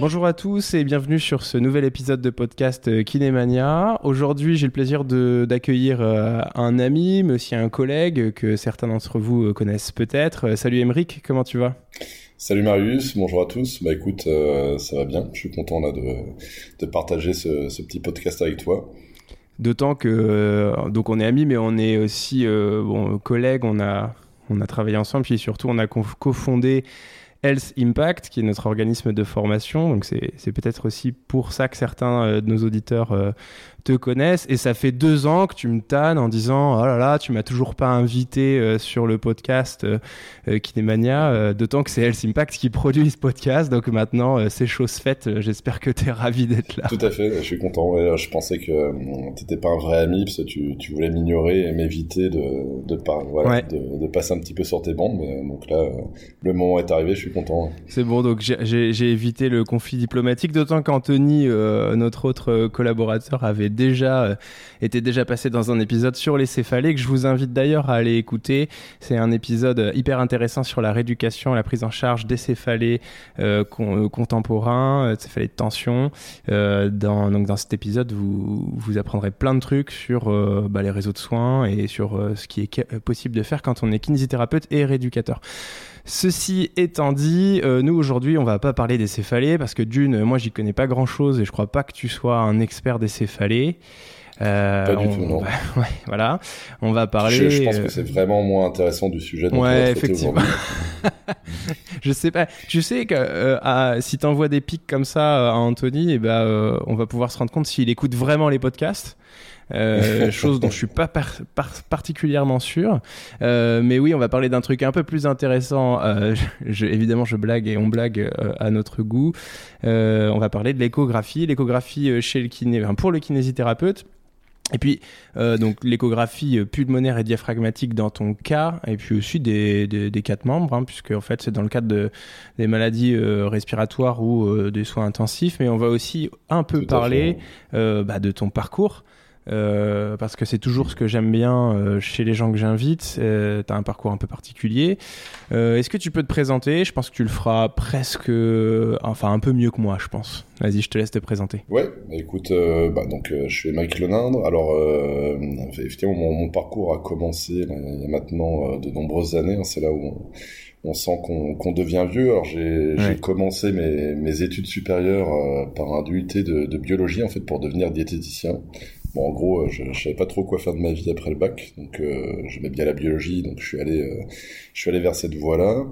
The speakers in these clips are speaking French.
Bonjour à tous et bienvenue sur ce nouvel épisode de podcast euh, Kinémania. Aujourd'hui, j'ai le plaisir d'accueillir euh, un ami, mais aussi un collègue que certains d'entre vous euh, connaissent peut-être. Salut Émeric, comment tu vas? Salut Marius, bonjour à tous. Bah écoute, ça va bien. Je suis content là de, de partager ce, ce, petit podcast avec toi. D'autant que donc on est amis, mais on est aussi bon, collègues. On a on a travaillé ensemble, puis surtout on a cofondé Health Impact, qui est notre organisme de formation. Donc c'est peut-être aussi pour ça que certains euh, de nos auditeurs euh, te connaissent. Et ça fait deux ans que tu me tannes en disant Oh là là, tu m'as toujours pas invité euh, sur le podcast euh, Kinemania. D'autant que c'est Health Impact qui produit ce podcast. Donc maintenant, c'est chose faite. J'espère que tu es ravi d'être là. Tout à fait, je suis content. je pensais que tu n'étais pas un vrai ami parce que tu, tu voulais m'ignorer et m'éviter de, de, voilà, de, de, passer un petit peu sur tes bandes. Mais, donc là, le moment est arrivé, je suis content. C'est bon, donc j'ai évité le conflit diplomatique. D'autant qu'Anthony, notre autre collaborateur, avait déjà euh, était déjà passé dans un épisode sur les céphalées que je vous invite d'ailleurs à aller écouter. C'est un épisode euh, hyper intéressant sur la rééducation, la prise en charge des céphalées euh, contemporains, céphalées de tension. dans, donc dans cet épisode, vous, vous apprendrez plein de trucs sur bah, les réseaux de soins et sur ce qui est possible de faire quand on est kinésithérapeute et rééducateur. Ceci étant dit, nous aujourd'hui, on va pas parler des céphalées parce que d'une, moi j'y connais pas grand chose et je crois pas que tu sois un expert des céphalées. Euh, pas du tout, non. ouais, voilà. On va parler. Je, pense que c'est vraiment moins intéressant du sujet. Dont ouais, effectivement. je sais pas. Tu sais que euh, si t'envoies des pics comme ça euh, à Anthony, et eh ben, euh, on va pouvoir se rendre compte s'il écoute vraiment les podcasts. Euh, chose dont je suis pas particulièrement sûr. Euh, mais oui, on va parler d'un truc un peu plus intéressant. Euh, je, évidemment, je blague et on blague à notre goût. on va parler de l'échographie, l'échographie chez le kiné, enfin, pour le kinésithérapeute. Et puis, euh, donc l'échographie pulmonaire et diaphragmatique dans ton cas, et puis aussi des, des, des quatre membres, hein, puisque en fait c'est dans le cadre de, des maladies euh, respiratoires ou euh, des soins intensifs, mais on va aussi un peu parler bah, de ton parcours. Euh, parce que c'est toujours ce que j'aime bien euh, chez les gens que j'invite. Euh, tu as un parcours un peu particulier. Est-ce que tu peux te présenter? Je pense que tu le feras presque, enfin un peu mieux que moi, je pense. Vas-y, je te laisse te présenter. Ouais, bah, écoute, bah, donc je suis Mike Lenindre. Alors, effectivement, mon, parcours a commencé il y a maintenant de nombreuses années. Hein, c'est là où on, sent qu'on devient vieux. Alors j'ai commencé mes, mes, études supérieures par un DUT de, de, biologie en fait pour devenir diététicien. Bon, en gros, euh, je, je savais pas trop quoi faire de ma vie après le bac, donc euh, j'aimais bien la biologie, donc je suis allé, euh, je suis allé vers cette voie-là.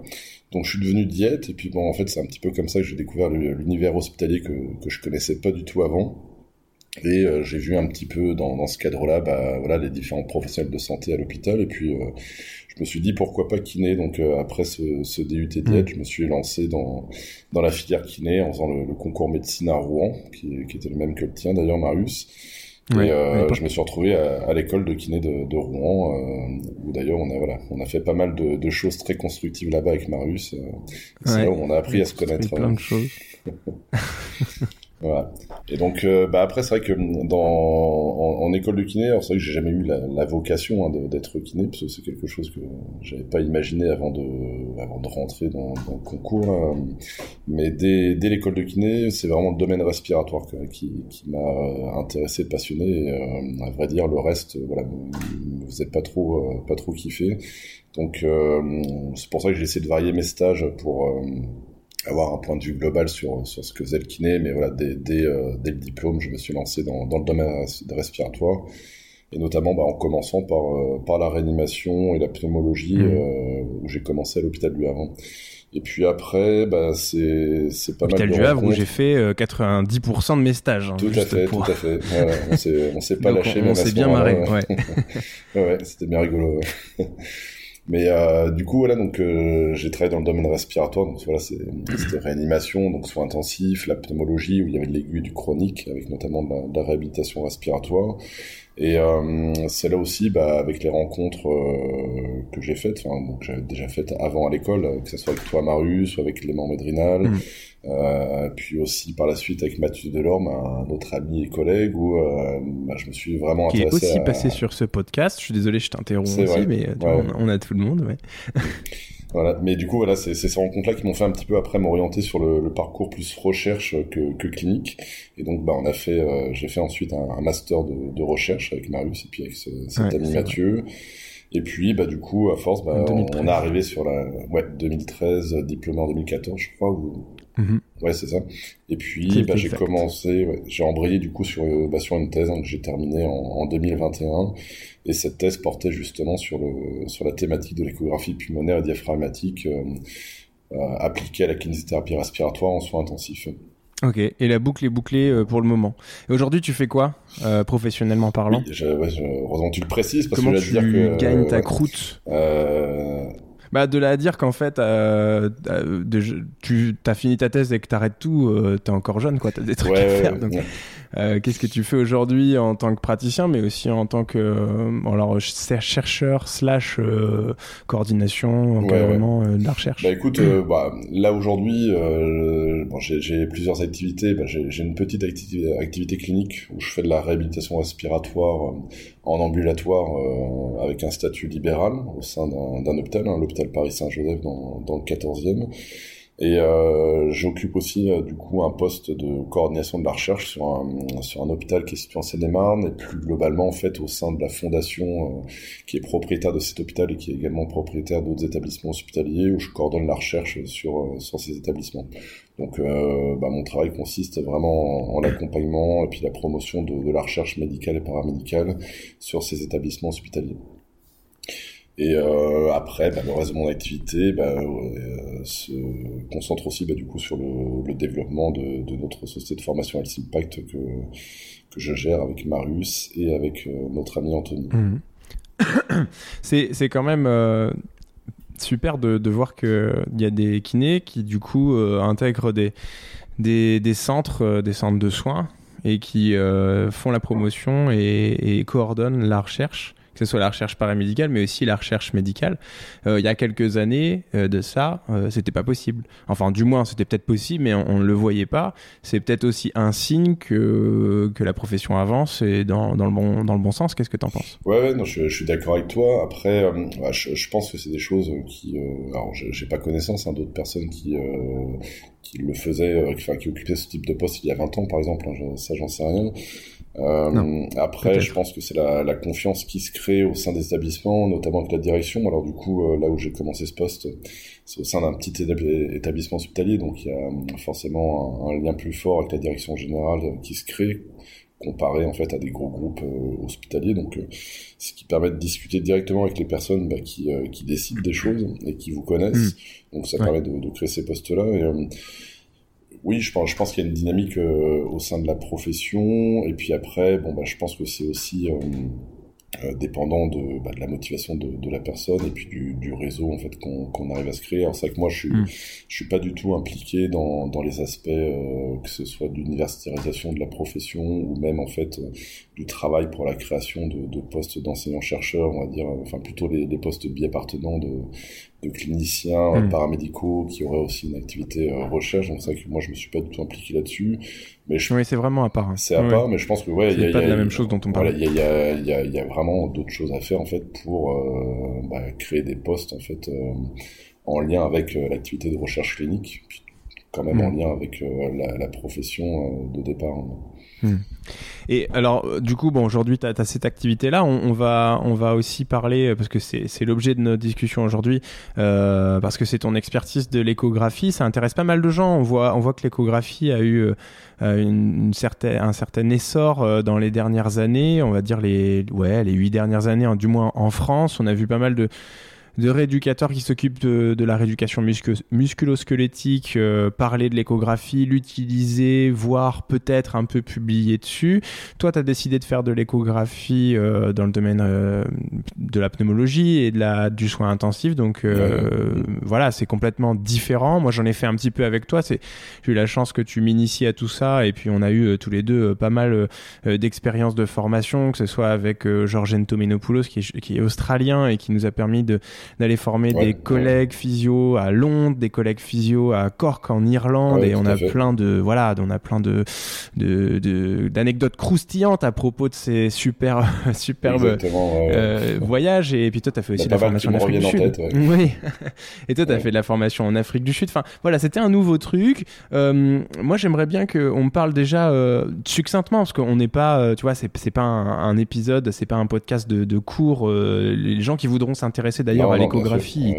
Donc je suis devenu diète, et puis bon, en fait, c'est un petit peu comme ça que j'ai découvert l'univers hospitalier que, que je connaissais pas du tout avant. Et euh, j'ai vu un petit peu dans, dans ce cadre-là, bah, voilà, les différents professionnels de santé à l'hôpital. Et puis, euh, je me suis dit pourquoi pas kiné. Donc, euh, après ce, ce DUT diète, mmh. je me suis lancé dans dans la filière kiné en faisant le, le concours médecine à Rouen, qui, qui, était le même que le tien d'ailleurs, Marius. Et euh, je me suis retrouvé à, à l'école de kiné de, de Rouen, euh, où d'ailleurs on a voilà, on a fait pas mal de, de choses très constructives là-bas avec Marius. Euh, c'est là où on a appris à se connaître. Plein de choses. Voilà. Et donc, euh, bah après, c'est vrai que dans en, école de kiné, c'est vrai que j'ai jamais eu la, vocation hein, d'être kiné, parce que c'est quelque chose que j'avais pas imaginé avant de avant de rentrer dans, le concours. Mais dès, dès l'école de kiné, c'est vraiment le domaine respiratoire qui, qui m'a intéressé, passionné. Euh, à vrai dire, le reste, voilà, me faisait pas trop euh, pas trop kiffer. Donc, c'est pour ça que j'ai essayé de varier mes stages pour avoir un point de vue global sur, sur ce que faisait le kiné, mais voilà, dès, dès, euh, dès, le diplôme, je me suis lancé dans, dans le domaine respiratoire, et notamment bah, en commençant par, euh, par la réanimation et la pneumologie, mmh. euh, où j'ai commencé à l'hôpital du Havre. Et puis après, bah, c'est, c'est pas mal de du Havre où j'ai fait 90% de mes stages. Hein, tout à fait, tout à fait. Voilà, on s'est, on s'est pas lâché. On, on s'est bien marré, ouais. ouais, ouais c'était bien rigolo. Mais euh, du coup, voilà, donc euh, j'ai travaillé dans le domaine respiratoire, donc voilà, c'était réanimation, donc soins intensifs, la pneumologie, où il y avait de l'aiguille du chronique, avec notamment de la, réhabilitation respiratoire. Et euh, c'est là aussi, bah, avec les rencontres euh, que j'ai faites, enfin, donc j'avais déjà faites avant à l'école, que ce soit avec toi, Marius, ou avec Clément Médrinal, mmh. Euh, puis aussi par la suite avec Mathieu Delorme, un autre ami et collègue, où euh, bah, je me suis vraiment intéressé. Qui est aussi passé sur ce podcast. Je suis désolé, je t'interromps aussi, mais on, a tout le monde. Ouais. voilà. Mais du coup, voilà, c'est ces rencontres-là qui m'ont fait un petit peu après m'orienter sur le, le, parcours plus recherche que, que, clinique. Et donc, bah, on a fait, euh, j'ai fait ensuite un, un master de, de, recherche avec Marius et puis avec cet ami Mathieu. Et puis, bah, du coup, à force, bah, on, on, est arrivé sur la ouais, 2013, diplômé en 2014, je crois, ou Mhm. Ouais, c'est ça. Et puis, bah, j'ai commencé, ouais, j'ai embrayé du coup sur, euh, bah, sur une thèse hein, que j'ai terminée en, en, 2021. Et cette thèse portait justement sur, le, sur la thématique de l'échographie pulmonaire et diaphragmatique euh, euh, appliquée à la kinésithérapie respiratoire en soins intensifs. Ok, et la boucle est bouclée euh, pour le moment. Et aujourd'hui, tu fais quoi, euh, professionnellement parlant? Oui, je, ouais, je, heureusement tu le précises parce Comment que tu dire que, gagnes ta croûte? Euh, bah, de là à dire qu'en fait, euh, euh de, tu as fini ta thèse et que t'arrêtes tout, euh, t'es encore jeune, quoi. T'as des trucs à faire. donc, euh, qu'est-ce que tu fais aujourd'hui en tant que praticien, mais aussi en tant que alors chercheur slash coordination, encadrement de la recherche? Bah écoute, bah, là aujourd'hui, bon, j'ai plusieurs activités. Bah, j'ai une petite activité, activité, clinique où je fais de la réhabilitation respiratoire en ambulatoire avec un statut libéral au sein d'un hôpital, hein, l'hôpital Paris-Saint-Joseph dans, dans le 14e. Et euh, j'occupe aussi euh, du coup un poste de coordination de la recherche sur un, hôpital qui est situé en Seine-et-Marne et plus globalement en fait au sein de la fondation euh, qui est propriétaire de cet hôpital et qui est également propriétaire d'autres établissements hospitaliers où je coordonne la recherche euh, sur ces établissements. Donc bah, mon travail consiste vraiment en, l'accompagnement et puis la promotion de, la recherche médicale et paramédicale sur ces établissements hospitaliers. Et euh, après, bah, le reste de mon activité bah, euh, se concentre aussi bah, du coup sur le, développement de, notre société de formation Alice Impact que, que je gère avec Marius et avec euh, notre ami Anthony. Mmh. c'est quand même euh, super de, de voir qu'il y a des kinés qui du coup euh, intègrent des, des, centres, des centres de soins et qui font la promotion et coordonnent la recherche que ce soit la recherche paramédicale, mais aussi la recherche médicale. Euh, il y a quelques années euh, de ça, euh, c'était pas possible. Enfin, du moins, c'était peut-être possible, mais on ne le voyait pas. C'est peut-être aussi un signe que, que la profession avance et dans, dans, le, bon, dans le bon sens. Qu'est-ce que tu en penses? Ouais, non, je, suis d'accord avec toi. Après, bah, je, pense que c'est des choses qui... alors, j'ai pas connaissance hein, d'autres personnes qui qui le faisaient, occupaient ce type de poste il y a 20 ans, par exemple. Hein, ça, j'en sais rien. Euh, après, je pense que c'est la, la, confiance qui se crée au sein des établissements, notamment avec la direction. Alors du coup, euh, là où j'ai commencé ce poste, c'est au sein d'un petit établissement hospitalier, donc il y a forcément un, lien plus fort avec la direction générale qui se crée comparé en fait à des gros groupes euh, hospitaliers. Donc, euh, ce qui permet de discuter directement avec les personnes bah, qui, qui décident des choses et qui vous connaissent. Mmh. Donc, ça permet de, de, créer ces postes-là. Et oui, je pense, je pense qu'il y a une dynamique euh, au sein de la profession. Et puis après, bon, bah, je pense que c'est aussi, euh, dépendant de, bah, de, la motivation de, de, la personne et puis du, du réseau en fait qu'on arrive à se créer. C'est vrai que moi je suis mm. je suis pas du tout impliqué dans, dans les aspects euh, que ce soit d'universitarisation de la profession ou même en fait euh, du travail pour la création de, de postes d'enseignants chercheurs, on va dire, enfin plutôt les, les postes biappartenants de, de cliniciens mm. paramédicaux qui auraient aussi une activité recherche. Donc c'est vrai que moi je me suis pas du tout impliqué là-dessus. Mais je... oui, c'est vraiment à part. Hein. C'est à part, mais je pense que ouais, il y a, pas de la même chose dont on parle. Il y, a, y, a, y a vraiment d'autres choses à faire en fait pour euh, bah, créer des postes en fait euh, en lien avec euh, l'activité de recherche clinique, puis quand même en mm. lien avec la, la, profession de départ. Hmm. Et alors, euh, du coup, bon, aujourd'hui, tu as, cette activité-là. On, va, on va aussi parler, euh, parce que c'est l'objet de notre discussion aujourd'hui, euh, parce que c'est ton expertise de l'échographie. Ça intéresse pas mal de gens. On voit, on voit que l'échographie a eu une, certaine, un certain essor dans les dernières années. On va dire les, ouais, les huit dernières années, du moins en France. On a vu pas mal de de rééducateurs qui s'occupent de, de, la rééducation musculo-squelettique, euh, parler de l'échographie, l'utiliser, voire peut-être un peu publier dessus. Toi, tu as décidé de faire de l'échographie euh, dans le domaine euh, de la pneumologie et de la, du soin intensif. Donc voilà, c'est complètement différent. Moi, j'en ai fait un petit peu avec toi. J'ai eu la chance que tu m'inities à tout ça et puis on a eu tous les deux pas mal d'expériences de formation, que ce soit avec Georges Entomenopoulos qui est, qui est australien et qui nous a permis de d'aller former des collègues physio à Londres, des collègues physio à Cork en Irlande, et on a plein de voilà, on a plein de d'anecdotes croustillantes à propos de ces super superbes euh, voyages. Et puis toi, tu as fait aussi la formation en Afrique du Sud. oui. et toi, tu as fait de la formation en Afrique du Sud. Enfin, voilà, c'était un nouveau truc. Euh, moi, j'aimerais bien qu'on me parle déjà euh, succinctement, parce qu'on n'est pas, tu vois, c'est pas un, épisode, c'est pas un podcast de, de cours. les gens qui voudront s'intéresser d'ailleurs l'échographie.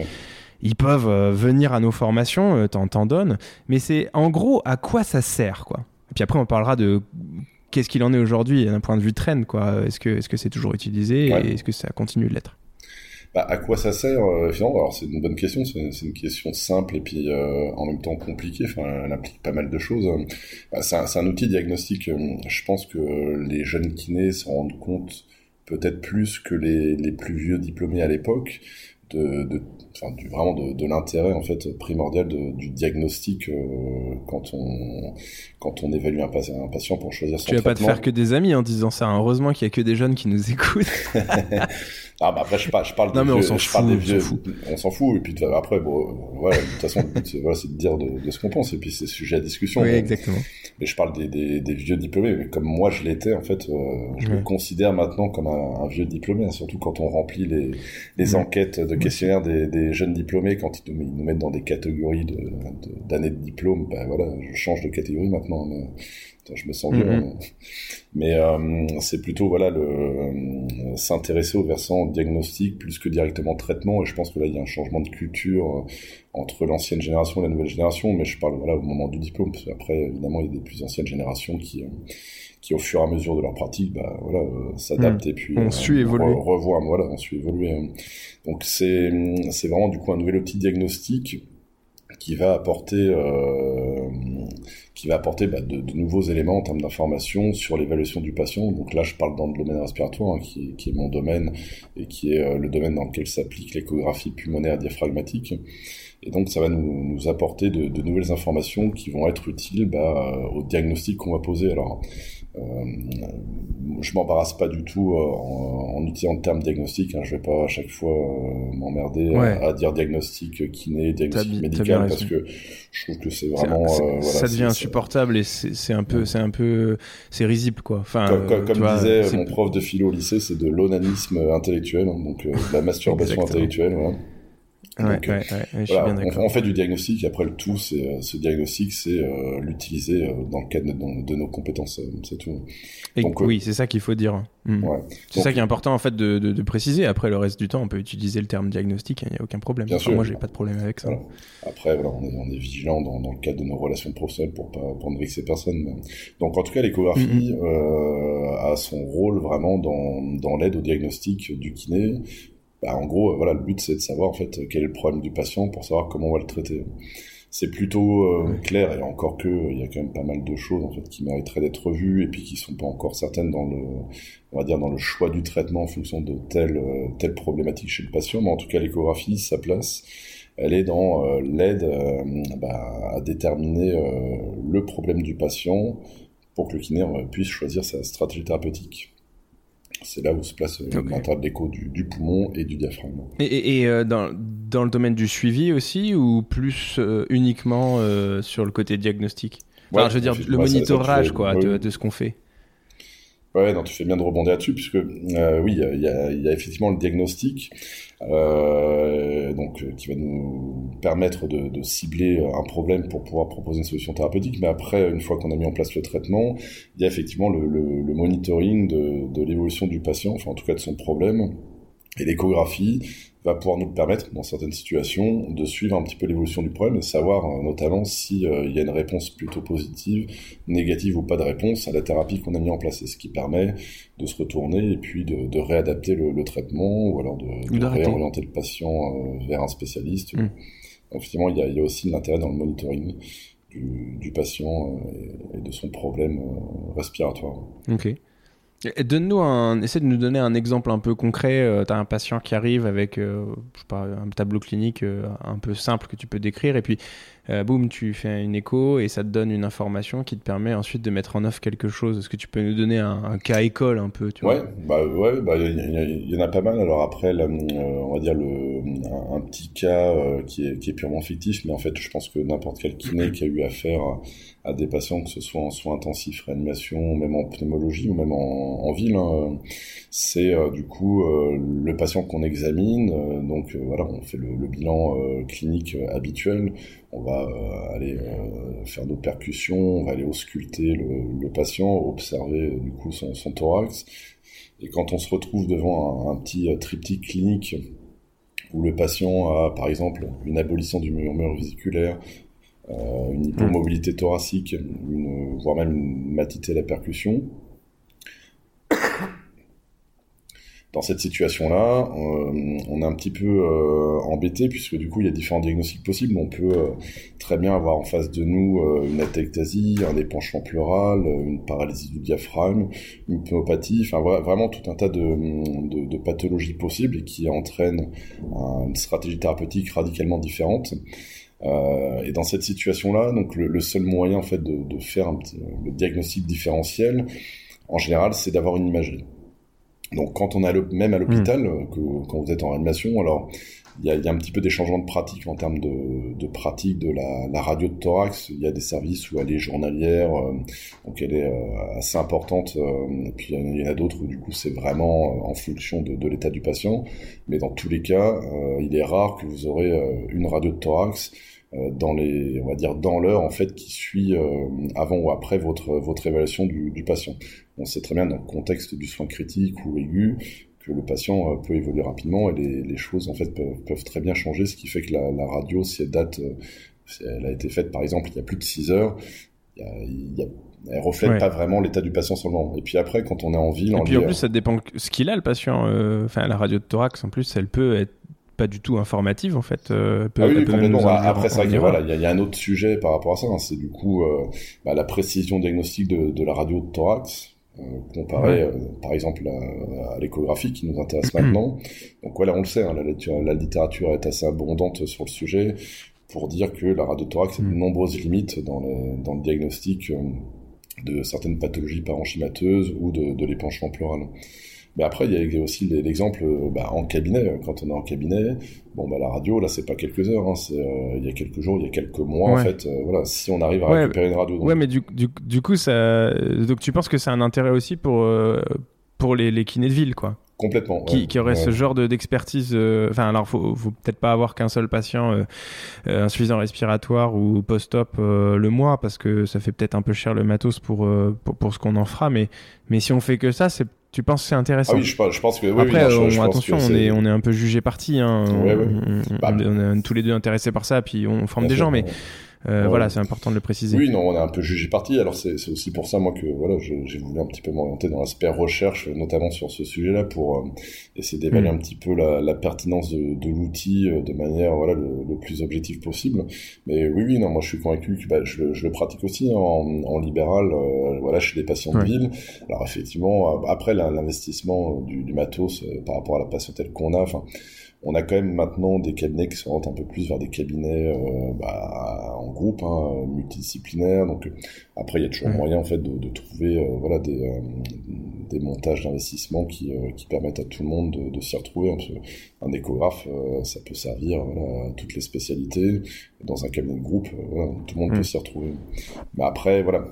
Ils peuvent euh, venir à nos formations, euh, t'en donnes, mais c'est en gros à quoi ça sert, quoi? Et puis après, on parlera de qu'est-ce qu'il en est aujourd'hui d'un point de vue traîne, quoi. Est-ce que est-ce que c'est toujours utilisé et est-ce que ça continue de l'être? Bah, à quoi ça sert euh, finalement? Alors c'est une bonne question, c'est une, question simple et puis en même temps compliquée. Enfin, elle implique pas mal de choses. Bah, c'est un, un, outil diagnostique. Je pense que les jeunes kinés se rendent compte peut-être plus que les, les plus vieux diplômés à l'époque de, enfin, du, vraiment de, de l'intérêt en fait primordial de, du diagnostic euh, quand on quand on évalue un, patient, un patient pour choisir son tu vas pas te faire que des amis en disant ça heureusement qu'il y a que des jeunes qui nous écoutent. Ah bah après je parle je parle non, des mais vieux, on s'en fout, on s'en fout et puis après bon voilà de toute façon c'est voilà, de dire de, de, ce qu'on pense et puis c'est sujet à discussion oui, exactement. mais je parle des, des, des vieux diplômés mais comme moi je l'étais en fait euh, je me considère maintenant comme un, un, vieux diplômé hein, surtout quand on remplit les les enquêtes de questionnaires des, des, jeunes diplômés quand ils nous, mettent dans des catégories d'années de, de, diplôme, ben voilà, je change de catégorie maintenant. Mais, je me sens bien. Mm-hmm. Mais euh, c'est plutôt voilà le euh, s'intéresser au versant diagnostic plus que directement traitement. Et je pense que là il y a un changement de culture euh, entre l'ancienne génération et la nouvelle génération. Mais je parle voilà au moment du diplôme. Parce qu'après évidemment il y a des plus anciennes générations qui qui au fur et à mesure de leur pratique, bah, voilà, euh, s'adaptent mm. et puis on euh, suit évoluer, revoit, voilà, on suit évoluer. Donc c'est vraiment du coup un nouvel outil diagnostique qui va apporter euh, qui va apporter bah, de, nouveaux éléments en termes d'information sur l'évaluation du patient. Donc là, je parle dans le domaine respiratoire, hein, qui, qui, est mon domaine et qui est euh, le domaine dans lequel s'applique l'échographie pulmonaire diaphragmatique. Et donc, ça va nous, apporter de, nouvelles informations qui vont être utiles bah, au diagnostic qu'on va poser. Alors, euh, je m'embarrasse pas du tout euh, en, en, utilisant le terme diagnostic. Hein. Je vais pas à chaque fois euh, m'emmerder à, dire diagnostic kiné, diagnostic médical, parce que je trouve que c'est vraiment. Voilà, ça devient insupportable et c'est un peu, c'est un peu, c'est risible quoi. Enfin, comme, comme, disait mon prof de philo au lycée, c'est de l'onanisme intellectuel, hein, donc de la masturbation intellectuelle. Voilà. Ouais, ouais, ouais, voilà, on, on, fait du diagnostic, et après le tout, c'est euh, ce diagnostic, c'est euh, l'utiliser euh, dans le cadre de, de nos compétences, c'est tout. Et Donc, oui, c'est ça qu'il faut dire. Hmm. C'est ça qui est important en fait de, préciser. Après, le reste du temps, on peut utiliser le terme diagnostic, il n'y a aucun problème. Bien sûr. Moi, j'ai pas de problème avec ça. Voilà. Après, voilà, on est, on est vigilant dans, dans, le cadre de nos relations professionnelles pour pas pour ne vexer personne. Donc, en tout cas, l'échographie mm -hmm. a son rôle vraiment dans, dans l'aide au diagnostic du kiné bah, en gros, voilà, le but c'est de savoir en fait quel est le problème du patient pour savoir comment on va le traiter. c'est plutôt euh, clair et encore que il y a quand même pas mal de choses en fait qui mériteraient d'être revues et puis qui sont pas encore certaines dans le on va dire dans le choix du traitement en fonction de telle euh, telle problématique chez le patient. Mais en tout cas l'échographie sa place elle est dans euh, l'aide bah, à déterminer le problème du patient pour que le kiné puisse choisir sa stratégie thérapeutique c'est là où se place okay. d'écho du, poumon et du diaphragme. Et, euh, dans, dans, le domaine du suivi aussi, ou plus euh, uniquement euh, sur le côté diagnostic enfin, Je veux dire, le monitorage quoi, de, ce qu'on fait. Ouais, non, tu fais bien de rebondir là-dessus, puisque oui, il y a, y a, effectivement le diagnostic, euh, donc euh, qui va nous permettre de, de, cibler un problème pour pouvoir proposer une solution thérapeutique. Mais après, une fois qu'on a mis en place le traitement, il y a effectivement le, le, le monitoring de, de l'évolution du patient, enfin en tout cas de son problème, et l'échographie va pouvoir nous permettre, dans certaines situations, de suivre un petit peu l'évolution du problème et savoir euh, notamment s'il euh, y a une réponse plutôt positive, négative ou pas de réponse à la thérapie qu'on a mis en place. Et ce qui permet de se retourner et puis de, de réadapter le, le, traitement ou alors de, de réorienter le patient euh, vers un spécialiste. Mm. Effectivement, il y, a, il y a aussi l'intérêt dans le monitoring du, du patient et, et, de son problème respiratoire. Ok. Donne-nous un, essaie de nous donner un exemple un peu concret. Euh, tu as un patient qui arrive avec euh, je sais pas, un tableau clinique euh, un peu simple que tu peux décrire, et puis boum, tu fais une écho et ça te donne une information qui te permet ensuite de mettre en œuvre quelque chose. Est-ce que tu peux nous donner un, cas école un peu tu Ouais, bah ouais, bah il y, en a pas mal. Alors après, on va dire le un, petit cas qui est, qui est purement fictif, mais en fait, je pense que n'importe quel kiné qui a eu affaire des patients, que ce soit en soins intensifs, réanimation, même en pneumologie ou même en, ville. Hein. C'est euh, du coup euh, le patient qu'on examine. Euh, donc voilà, on fait le, bilan clinique habituel. On va aller faire nos percussions, on va aller ausculter le, patient, observer du coup son, thorax. Et quand on se retrouve devant un, petit triptyque clinique où le patient a par exemple une abolition du murmure vésiculaire, une hypomobilité thoracique, une, voire même une matité à la percussion. Dans cette situation-là, euh, on est un petit peu euh, embêté puisque du coup il y a différents diagnostics possibles. On peut euh, très bien avoir en face de nous euh, une atectasie, un épanchement pleural, une paralysie du diaphragme, une pneumopathie, enfin vraiment tout un tas de, de, de pathologies possibles et qui entraînent une stratégie thérapeutique radicalement différente. Euh, et dans cette situation-là, donc le, le, seul moyen en fait de, de faire un petit, le diagnostic différentiel, en général, c'est d'avoir une imagerie. Donc quand on a même à l'hôpital, mmh. que quand vous êtes en réanimation, alors il y a, un petit peu des changements de pratique en termes de, pratique de la, radio de thorax. Il y a des services où elle est journalière, euh, donc elle est euh, assez importante. Euh, et puis il y en a d'autres où du coup c'est vraiment en fonction de, l'état du patient. Mais dans tous les cas, il est rare que vous aurez une radio de thorax dans les, on va dire dans l'heure en fait qui suit avant ou après votre votre évaluation du, du, patient. On sait très bien dans le contexte du soin critique ou aigu que le patient euh, peut évoluer rapidement et les, les choses en fait peuvent, peuvent, très bien changer, ce qui fait que la, la radio, si elle date, si elle a été faite par exemple il y a plus de 6 heures, il y a, il y a elle reflète ouais. pas vraiment l'état du patient sur le moment. Et puis après, quand on est en ville, et puis en plus, ça dépend ce qu'il a le patient. Enfin, la radio de thorax, en plus, elle peut être pas du tout informative en fait. Euh, peut, ah oui, complètement. Bah, après, c'est vrai voilà, il y, y, a un autre sujet par rapport à ça. Hein, c'est du coup euh, bah, la précision diagnostique de, de, la radio de thorax. Euh, comparé ouais. par exemple à, à l'échographie qui nous intéresse maintenant. Donc voilà, on le sait, hein, la, la, littérature est assez abondante sur le sujet pour dire que la radio de thorax a de mm. nombreuses limites dans le, dans le diagnostic de certaines pathologies parenchymateuses ou de, de l'épanchement pleural. Mais après, il y a aussi l'exemple euh, bah, en cabinet. Quand on est en cabinet, bon, bah, la radio, là, c'est pas quelques heures. Hein, c'est euh, il y a quelques jours, il y a quelques mois, ouais. en fait. Euh, voilà, si on arrive à ouais, récupérer une radio. Donc... Ouais, mais du, du, du, coup, ça. Donc, tu penses que c'est un intérêt aussi pour pour les, les kinés de ville, quoi? Complètement. Qui, ouais. qui aurait ouais. ce genre d'expertise. De, enfin, euh, alors, faut, faut peut-être pas avoir qu'un seul patient euh, euh, insuffisant respiratoire ou post-op le mois, parce que ça fait peut-être un peu cher le matos pour, pour, pour ce qu'on en fera. Mais, mais si on fait que ça, c'est tu penses que c'est intéressant ah oui, je, je pense que oui, Après, oui, non, je, je attention, on est... on est un peu jugé parti. Hein. Ouais, ouais. On, bah, on, est tous les deux intéressés par ça, puis on forme des gens, mais Voilà, c'est important de le préciser. Oui, non, on est un peu jugé parti. Alors c'est aussi pour ça moi que voilà, j'ai voulu un petit peu m'orienter dans l'aspect recherche, notamment sur ce sujet-là, pour essayer d'évaluer mm. un petit peu la, la pertinence de, de l'outil de manière voilà le, le, plus objectif possible. Mais oui, oui, non, moi je suis convaincu que bah, je, je, le pratique aussi hein, en, en, libéral, voilà, chez les patients de ville. Alors effectivement, après l'investissement du, du, matos par rapport à la patientèle qu'on a, enfin on a quand même maintenant des cabinets qui s'orientent un peu plus vers des cabinets euh, bah, en groupe, hein, multidisciplinaires. Donc après, il y a toujours moyen en fait de, de trouver euh, voilà des, euh, des montages d'investissement qui, qui permettent à tout le monde de, de s'y retrouver. Un échographe, ça peut servir à toutes les spécialités. Dans un cabinet de groupe, voilà, tout le monde peut mm. s'y retrouver. Mais après, voilà.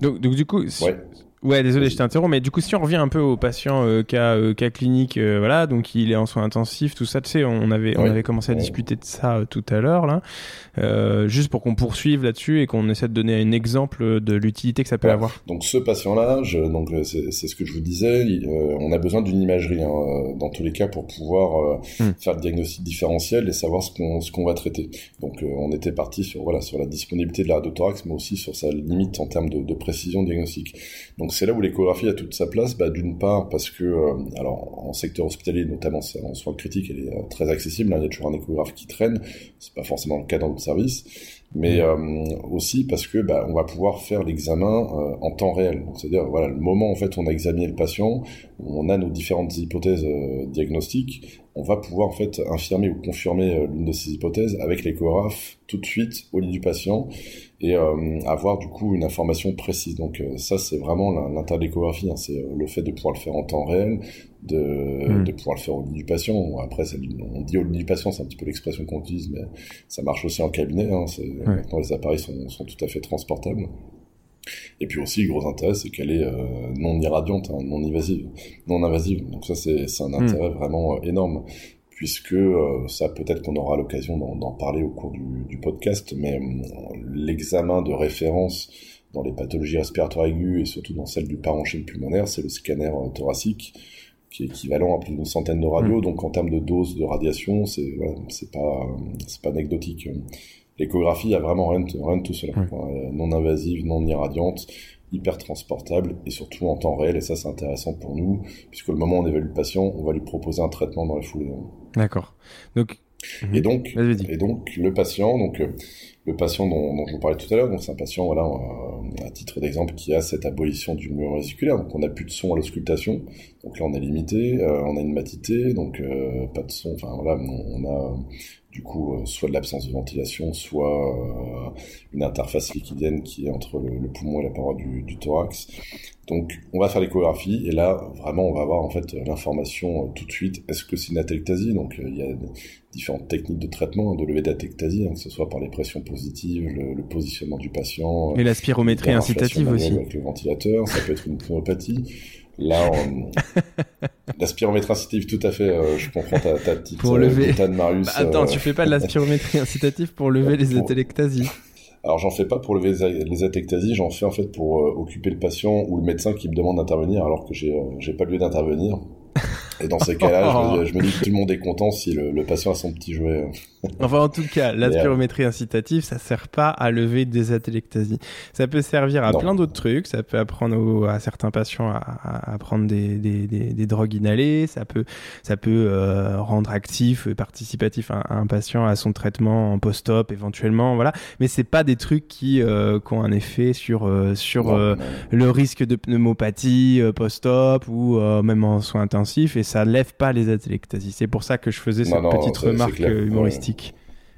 Donc, donc du coup, ouais. Ouais, désolé, je t'interromps, mais du coup, si on revient un peu au patient euh, cas, euh, cas clinique, euh, voilà, donc il est en soins intensifs, tout ça, tu sais, on avait, on avait commencé à discuter de ça euh, tout à l'heure, là, juste pour qu'on poursuive là-dessus et qu'on essaie de donner un exemple de l'utilité que ça peut avoir. Donc ce patient-là, donc c'est ce que je vous disais, on a besoin d'une imagerie hein, dans tous les cas pour pouvoir hmm. faire le diagnostic différentiel et savoir ce qu'on ce qu'on va traiter. Donc on était parti sur voilà sur la disponibilité de la radiothorax, mais aussi sur sa limite en termes de, de précision diagnostique. Donc donc c'est là où l'échographie a toute sa place, bah, d'une part parce que, euh, alors en secteur hospitalier notamment, en soins critiques, elle est euh, très accessible. Hein, il y a toujours un échographe qui traîne. C'est pas forcément le cas dans notre service, mais mmh. euh, aussi parce que bah, on va pouvoir faire l'examen en temps réel. C'est-à-dire voilà le moment en fait où on a examiné le patient, on a nos différentes hypothèses diagnostiques, on va pouvoir en fait infirmer ou confirmer l'une de ces hypothèses avec l'échographe tout de suite au lit du patient et euh, avoir du coup une information précise. Donc euh, ça c'est vraiment l'interléchographie, hein, c'est euh, le fait de pouvoir le faire en temps réel, de, hmm. de pouvoir le faire au lit du patient. Après on dit au lit du patient, c'est un petit peu l'expression qu'on utilise, mais ça marche aussi en cabinet. Hein, Maintenant les appareils sont, sont, tout à fait transportables. Et puis aussi, le gros intérêt, c'est qu'elle est non irradiante, hein, non invasive, non invasive. Donc ça, c'est un hmm. intérêt vraiment énorme puisque euh, ça peut-être qu'on aura l'occasion d'en parler au cours du, podcast, mais euh, l'examen de référence dans les pathologies respiratoires aiguës et surtout dans celle du parenchyme pulmonaire, c'est le scanner euh, thoracique qui est équivalent à plus d'une centaine de radios. Mmh. Donc en termes de dose de radiation, c'est voilà, c'est pas c'est pas anecdotique. L'échographie a vraiment rien, rien de tout cela, non invasive, non irradiante, hyper transportable et surtout en temps réel. Et ça, c'est intéressant pour nous, puisque le moment où on évalue le patient, on va lui proposer un traitement dans la foulée. D'accord. Donc, et donc, et donc le patient, donc euh, le patient dont, dont, je vous parlais tout à l'heure, donc c'est un patient, voilà, euh, à titre d'exemple, qui a cette abolition du mur vésiculaire, donc on n'a plus de son à l'auscultation, donc là on est limité, euh, on a une matité, donc pas de son, enfin voilà, on, a du coup soit de l'absence de ventilation, soit une interface liquidienne qui est entre le, poumon et la paroi du, du thorax. Donc, on va faire l'échographie et là, vraiment, on va avoir en fait l'information euh, tout de suite. Est-ce que c'est une atectasie? Donc, euh, il y a différentes techniques de traitement de levée d'atectasie, hein, que ce soit par les pressions positives, le, positionnement du patient. Et la spirométrie incitative aussi. Avec le ventilateur, ça peut être une pneumopathie. Là, la spirométrie incitative, tout à fait. Euh, je comprends ta, ta petite pour lever... Marius. Bah, attends, tu fais pas de la spirométrie incitative pour lever les atelectasies alors j'en fais pas pour lever les atectasies, j'en fais en fait pour euh, occuper le patient ou le médecin qui me demande d'intervenir alors que j'ai euh, j'ai pas lieu d'intervenir. Et dans ces cas-là, je, me dis que tout le monde est content si le, patient a son petit jouet. enfin, en tout cas, la spirométrie incitative, ça sert pas à lever des atelectasies. Ça peut servir à plein d'autres trucs. Ça peut apprendre à certains patients à, à prendre des, des, des, des, drogues inhalées. Ça peut, ça peut euh, rendre actif et participatif un, un, patient à son traitement en post-op éventuellement. Voilà. Mais c'est pas des trucs qui, euh, qui ont un effet sur, euh, sur le risque de pneumopathie post-op ou même en soins intensifs. Et ça lève pas les atelectasies. C'est pour ça que je faisais cette petite remarque euh, humoristique.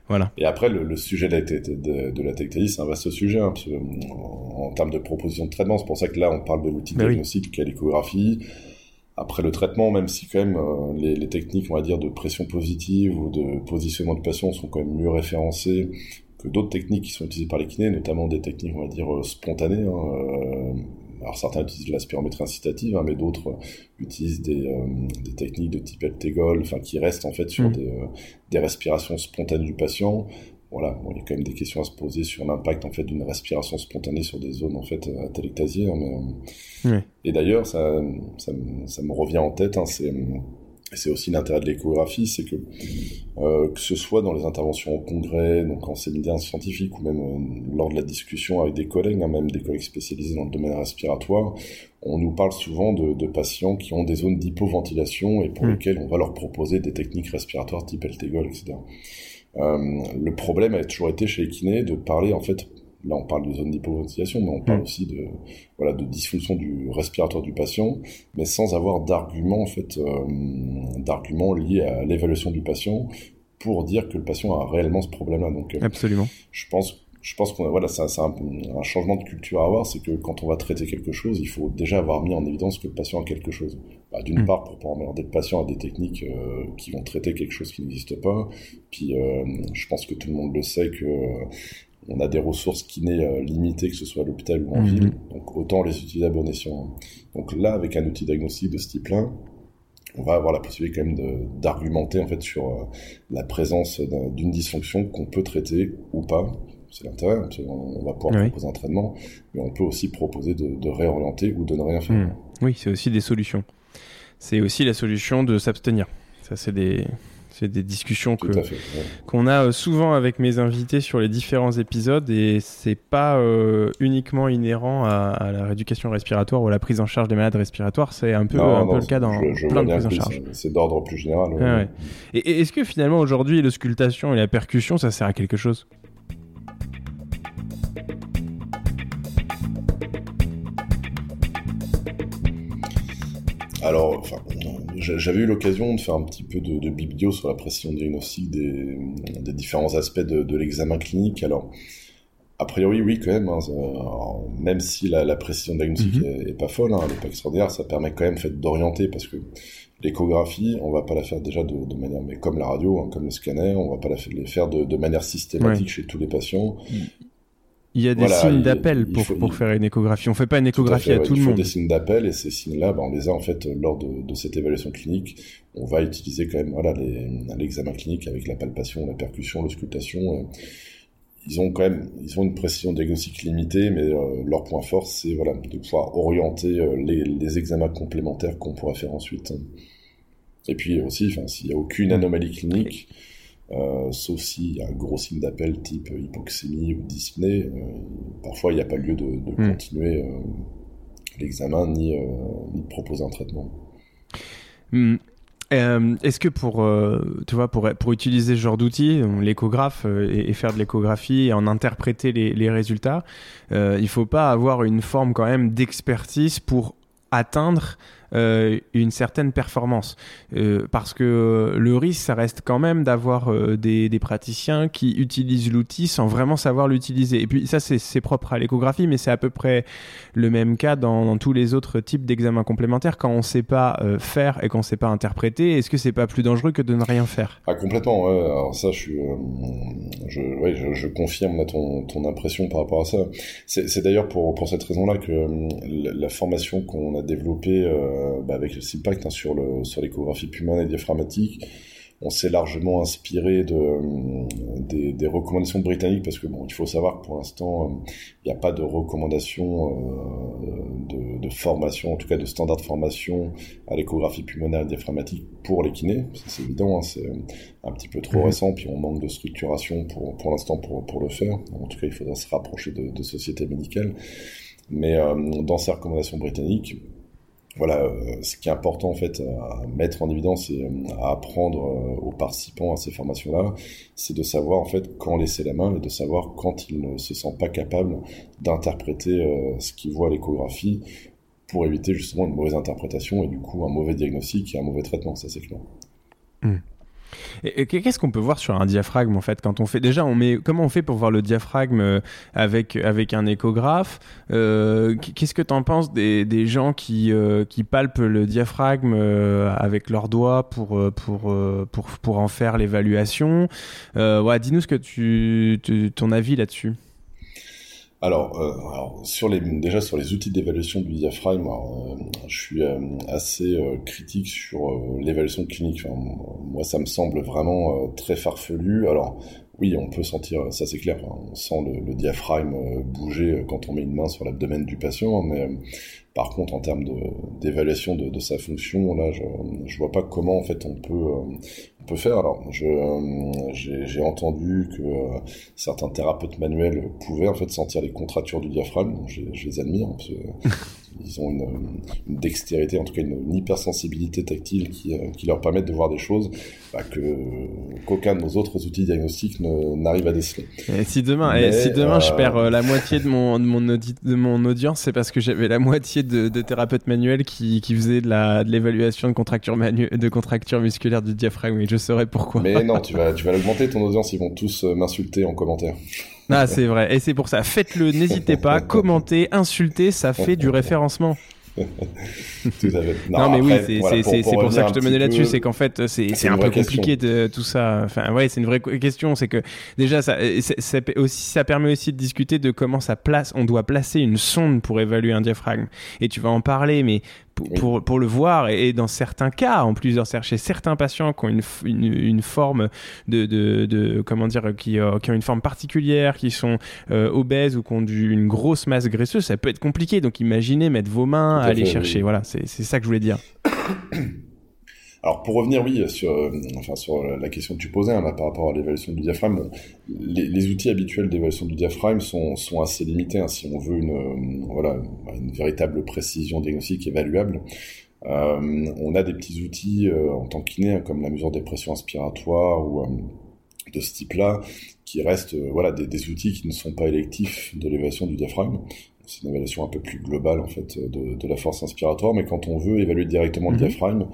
Voilà. Et après, le, sujet de, de, de la tectasie, c'est un vaste sujet, hein, en, termes de proposition de traitement. C'est pour ça que là, on parle de l'outil bah diagnostique qui est l'échographie. Après le traitement, même si quand même euh, les, les, techniques, on va dire, de pression positive ou de positionnement de patient sont quand même mieux référencées que d'autres techniques qui sont utilisées par les kinés, notamment des techniques, on va dire, euh, spontanées. Hein, alors certains utilisent la spirométrie incitative, hein, mais d'autres utilisent des, euh, des, techniques de type Eltegol, enfin qui restent en fait sur mm. des, euh, des, respirations spontanées du patient. Voilà, bon, il y a quand même des questions à se poser sur l'impact en fait d'une respiration spontanée sur des zones en fait atelectasiées. Hein, mais, euh, Et d'ailleurs, ça, ça, ça, me revient en tête, hein, c'est c'est aussi l'intérêt de l'échographie, c'est que euh, que ce soit dans les interventions au congrès, donc en séminaire scientifique, ou même euh, lors de la discussion avec des collègues, hein, même des collègues spécialisés dans le domaine respiratoire, on nous parle souvent de, de patients qui ont des zones d'hypoventilation et pour mmh. lesquels on va leur proposer des techniques respiratoires type LTGOL, etc. Euh, le problème a toujours été chez les kinés de parler en fait Là, on parle de zone d'hypoventilation, mais on parle mm. aussi de voilà de dysfonction du respiratoire du patient, mais sans avoir d'argument en fait euh, d'argument lié à l'évaluation du patient pour dire que le patient a réellement ce problème-là. Donc, euh, absolument. Je pense je pense qu'on voilà, c'est un, un, changement de culture à avoir, c'est que quand on va traiter quelque chose, il faut déjà avoir mis en évidence que le patient a quelque chose. Bah, D'une mm. part, pour pas emmerder le patient à des techniques euh, qui vont traiter quelque chose qui n'existe pas. Puis, euh, je pense que tout le monde le sait que on a des ressources kinés euh, limitées, que ce soit à l'hôpital ou en mhm. ville, donc autant les utiliser à bon escient. Donc là, avec un outil diagnostique de ce type-là, on va avoir la possibilité quand même d'argumenter en fait sur euh, la présence d'une dysfonction qu'on peut traiter ou pas. C'est l'intérêt, hein, on va pouvoir proposer un traitement, mais on peut aussi proposer de, réorienter ou de ne rien faire. Mhm. Oui, c'est aussi des solutions. C'est aussi la solution de s'abstenir. Ça, c'est des, c'est des discussions que qu'on a euh, souvent avec mes invités sur les différents épisodes et c'est pas euh, uniquement inhérent à, la rééducation respiratoire ou à la prise en charge des malades respiratoires. C'est un peu, un peu le cas dans plein de prises en charge. C'est d'ordre plus général. Ah et est-ce que finalement aujourd'hui l'auscultation et la percussion ça sert à quelque chose? Alors, enfin, j'avais eu l'occasion de faire un petit peu de, de biblio sur la précision diagnostique des, des différents aspects de, de l'examen clinique. Alors, a priori, oui, quand même. Hein, même si la, la précision diagnostique mhm. est, pas folle, hein, elle est pas extraordinaire, ça permet quand même fait d'orienter parce que l'échographie, on va pas la faire déjà de, de manière, mais comme la radio, hein, comme le scanner, on va pas la faire de, de manière systématique chez tous les patients. Mm. Il y a des signes d'appel pour, pour faire une échographie. On fait pas une échographie à, tout, le monde. Il faut des signes d'appel et ces signes-là, ben, on les a en fait lors de, de, cette évaluation clinique. On va utiliser quand même voilà l'examen clinique avec la palpation, la percussion, l'auscultation. Ils ont quand même ils ont une précision diagnostique limitée, mais euh, leur point fort c'est voilà de pouvoir orienter euh, les, les, examens complémentaires qu'on pourra faire ensuite. Et puis aussi, s'il y a aucune anomalie clinique. Euh, sauf s'il y a un gros signe d'appel type hypoxémie ou dyspnée, euh, parfois il n'y a pas lieu de, de hmm. continuer euh, l'examen ni, ni, de proposer un traitement. Hmm. Est-ce que pour, tu vois, pour, pour utiliser ce genre d'outil, l'échographe, et, faire de l'échographie et en interpréter les, les résultats, il ne faut pas avoir une forme quand même d'expertise pour atteindre euh, une certaine performance. Euh, parce que le risque, ça reste quand même d'avoir euh, des, praticiens qui utilisent l'outil sans vraiment savoir l'utiliser. Et puis ça, c'est propre à l'échographie, mais c'est à peu près le même cas dans, tous les autres types d'examens complémentaires. Quand on ne sait pas faire et qu'on ne sait pas interpréter, est-ce que c'est pas plus dangereux que de ne rien faire? Ah complètement. Ouais. Alors ça, je confirme ton, impression par rapport à ça. C'est d'ailleurs pour, cette raison-là que la, formation qu'on a développée euh, bah, avec le SIMPACT hein, sur le sur l'échographie pulmonaire et diaphragmatique. On s'est largement inspiré de, euh, des, des, recommandations britanniques parce que bon, il faut savoir que pour l'instant, euh, il n'y a pas de recommandations de, de, formation, en tout cas de standard de formation à l'échographie pulmonaire et diaphragmatique pour les kinés. C'est évident, hein, c'est un petit peu trop mmh. récent, puis on manque de structuration pour, pour l'instant pour, pour le faire. En tout cas, il faudra se rapprocher de, de sociétés médicales. Mais dans ces recommandations britanniques, voilà, euh, ce qui est important en fait à mettre en évidence et euh, à apprendre euh, aux participants à ces formations-là, c'est de savoir en fait quand laisser la main et de savoir quand ils ne se sentent pas capables d'interpréter ce qu'ils voient à l'échographie pour éviter justement une mauvaise interprétation et du coup un mauvais diagnostic et un mauvais traitement, ça c'est clair. Mmh. Qu'est-ce qu'on peut voir sur un diaphragme en fait quand on fait déjà on met comment on fait pour voir le diaphragme euh, avec avec un échographe euh, Qu'est-ce que tu en penses des, des gens qui euh, qui palpent le diaphragme avec leurs doigts pour pour pour pour en faire l'évaluation? Ouais, dis-nous ce que tu ton avis là-dessus. Alors, euh, alors, sur les, déjà sur les outils d'évaluation du diaphragme, euh, je suis euh, assez euh, critique sur l'évaluation clinique. moi, ça me semble vraiment très farfelu. Alors, oui, on peut sentir, ça c'est clair, on sent le, diaphragme bouger quand on met une main sur l'abdomen du patient, mais par contre, en termes d'évaluation de, de, sa fonction, là, je, je vois pas comment en fait on peut faire. Alors, j'ai entendu que certains thérapeutes manuels pouvaient en fait sentir les contractures du diaphragme. Je, les admire. Que ils ont une, une, dextérité, en tout cas une, hypersensibilité tactile qui, euh, qui, leur permettent de voir des choses bah, que qu'aucun de nos autres outils diagnostiques n'arrive à déceler. Et si demain, et si demain je perds euh, la moitié de mon, de mon, de mon audience, c'est parce que j'avais la moitié de, de, thérapeutes manuels qui, qui faisaient de l'évaluation de, de contracture de contracture musculaire du diaphragme et je saurais pourquoi. Mais non, tu vas, tu vas l'augmenter ton audience, ils vont tous euh, m'insulter en commentaire. Ah, c'est vrai. Et c'est pour ça. Faites-le, n'hésitez pas. Commentez, insultez, ça fait du référencement. Tout à fait. Non, mais oui, c'est pour, ça que je te menais là-dessus, c'est qu'en fait, c'est un peu compliqué de tout ça. Enfin, ouais, c'est une vraie question. C'est que déjà, ça, ça, aussi, ça permet aussi de discuter de comment ça place, on doit placer une sonde pour évaluer un diaphragme. Et tu vas en parler, mais pour, pour, le voir et, dans certains cas, en plusieurs chez certains patients qui ont une, une, forme de, de, de, comment dire qui, euh, qui, ont une forme particulière, qui sont euh, obèses ou qui ont une grosse masse graisseuse, ça peut être compliqué. Donc imaginez mettre vos mains, à aller chercher. Voilà, c'est ça que je voulais dire. Alors pour revenir, oui, sur, euh, enfin, sur la question que tu posais hein, par rapport à l'évaluation du diaphragme, les, outils habituels d'évaluation du diaphragme sont, sont assez limités hein, si on veut une, euh, voilà, une véritable précision diagnostique évaluable. Euh, on a des petits outils euh, en tant qu'iné, hein, comme la mesure des pressions inspiratoires ou de ce type-là, qui restent voilà, des, des, outils qui ne sont pas électifs de l'évaluation du diaphragme c'est une évaluation un peu plus globale en fait de, de, la force inspiratoire, mais quand on veut évaluer directement le mhm. diaphragme,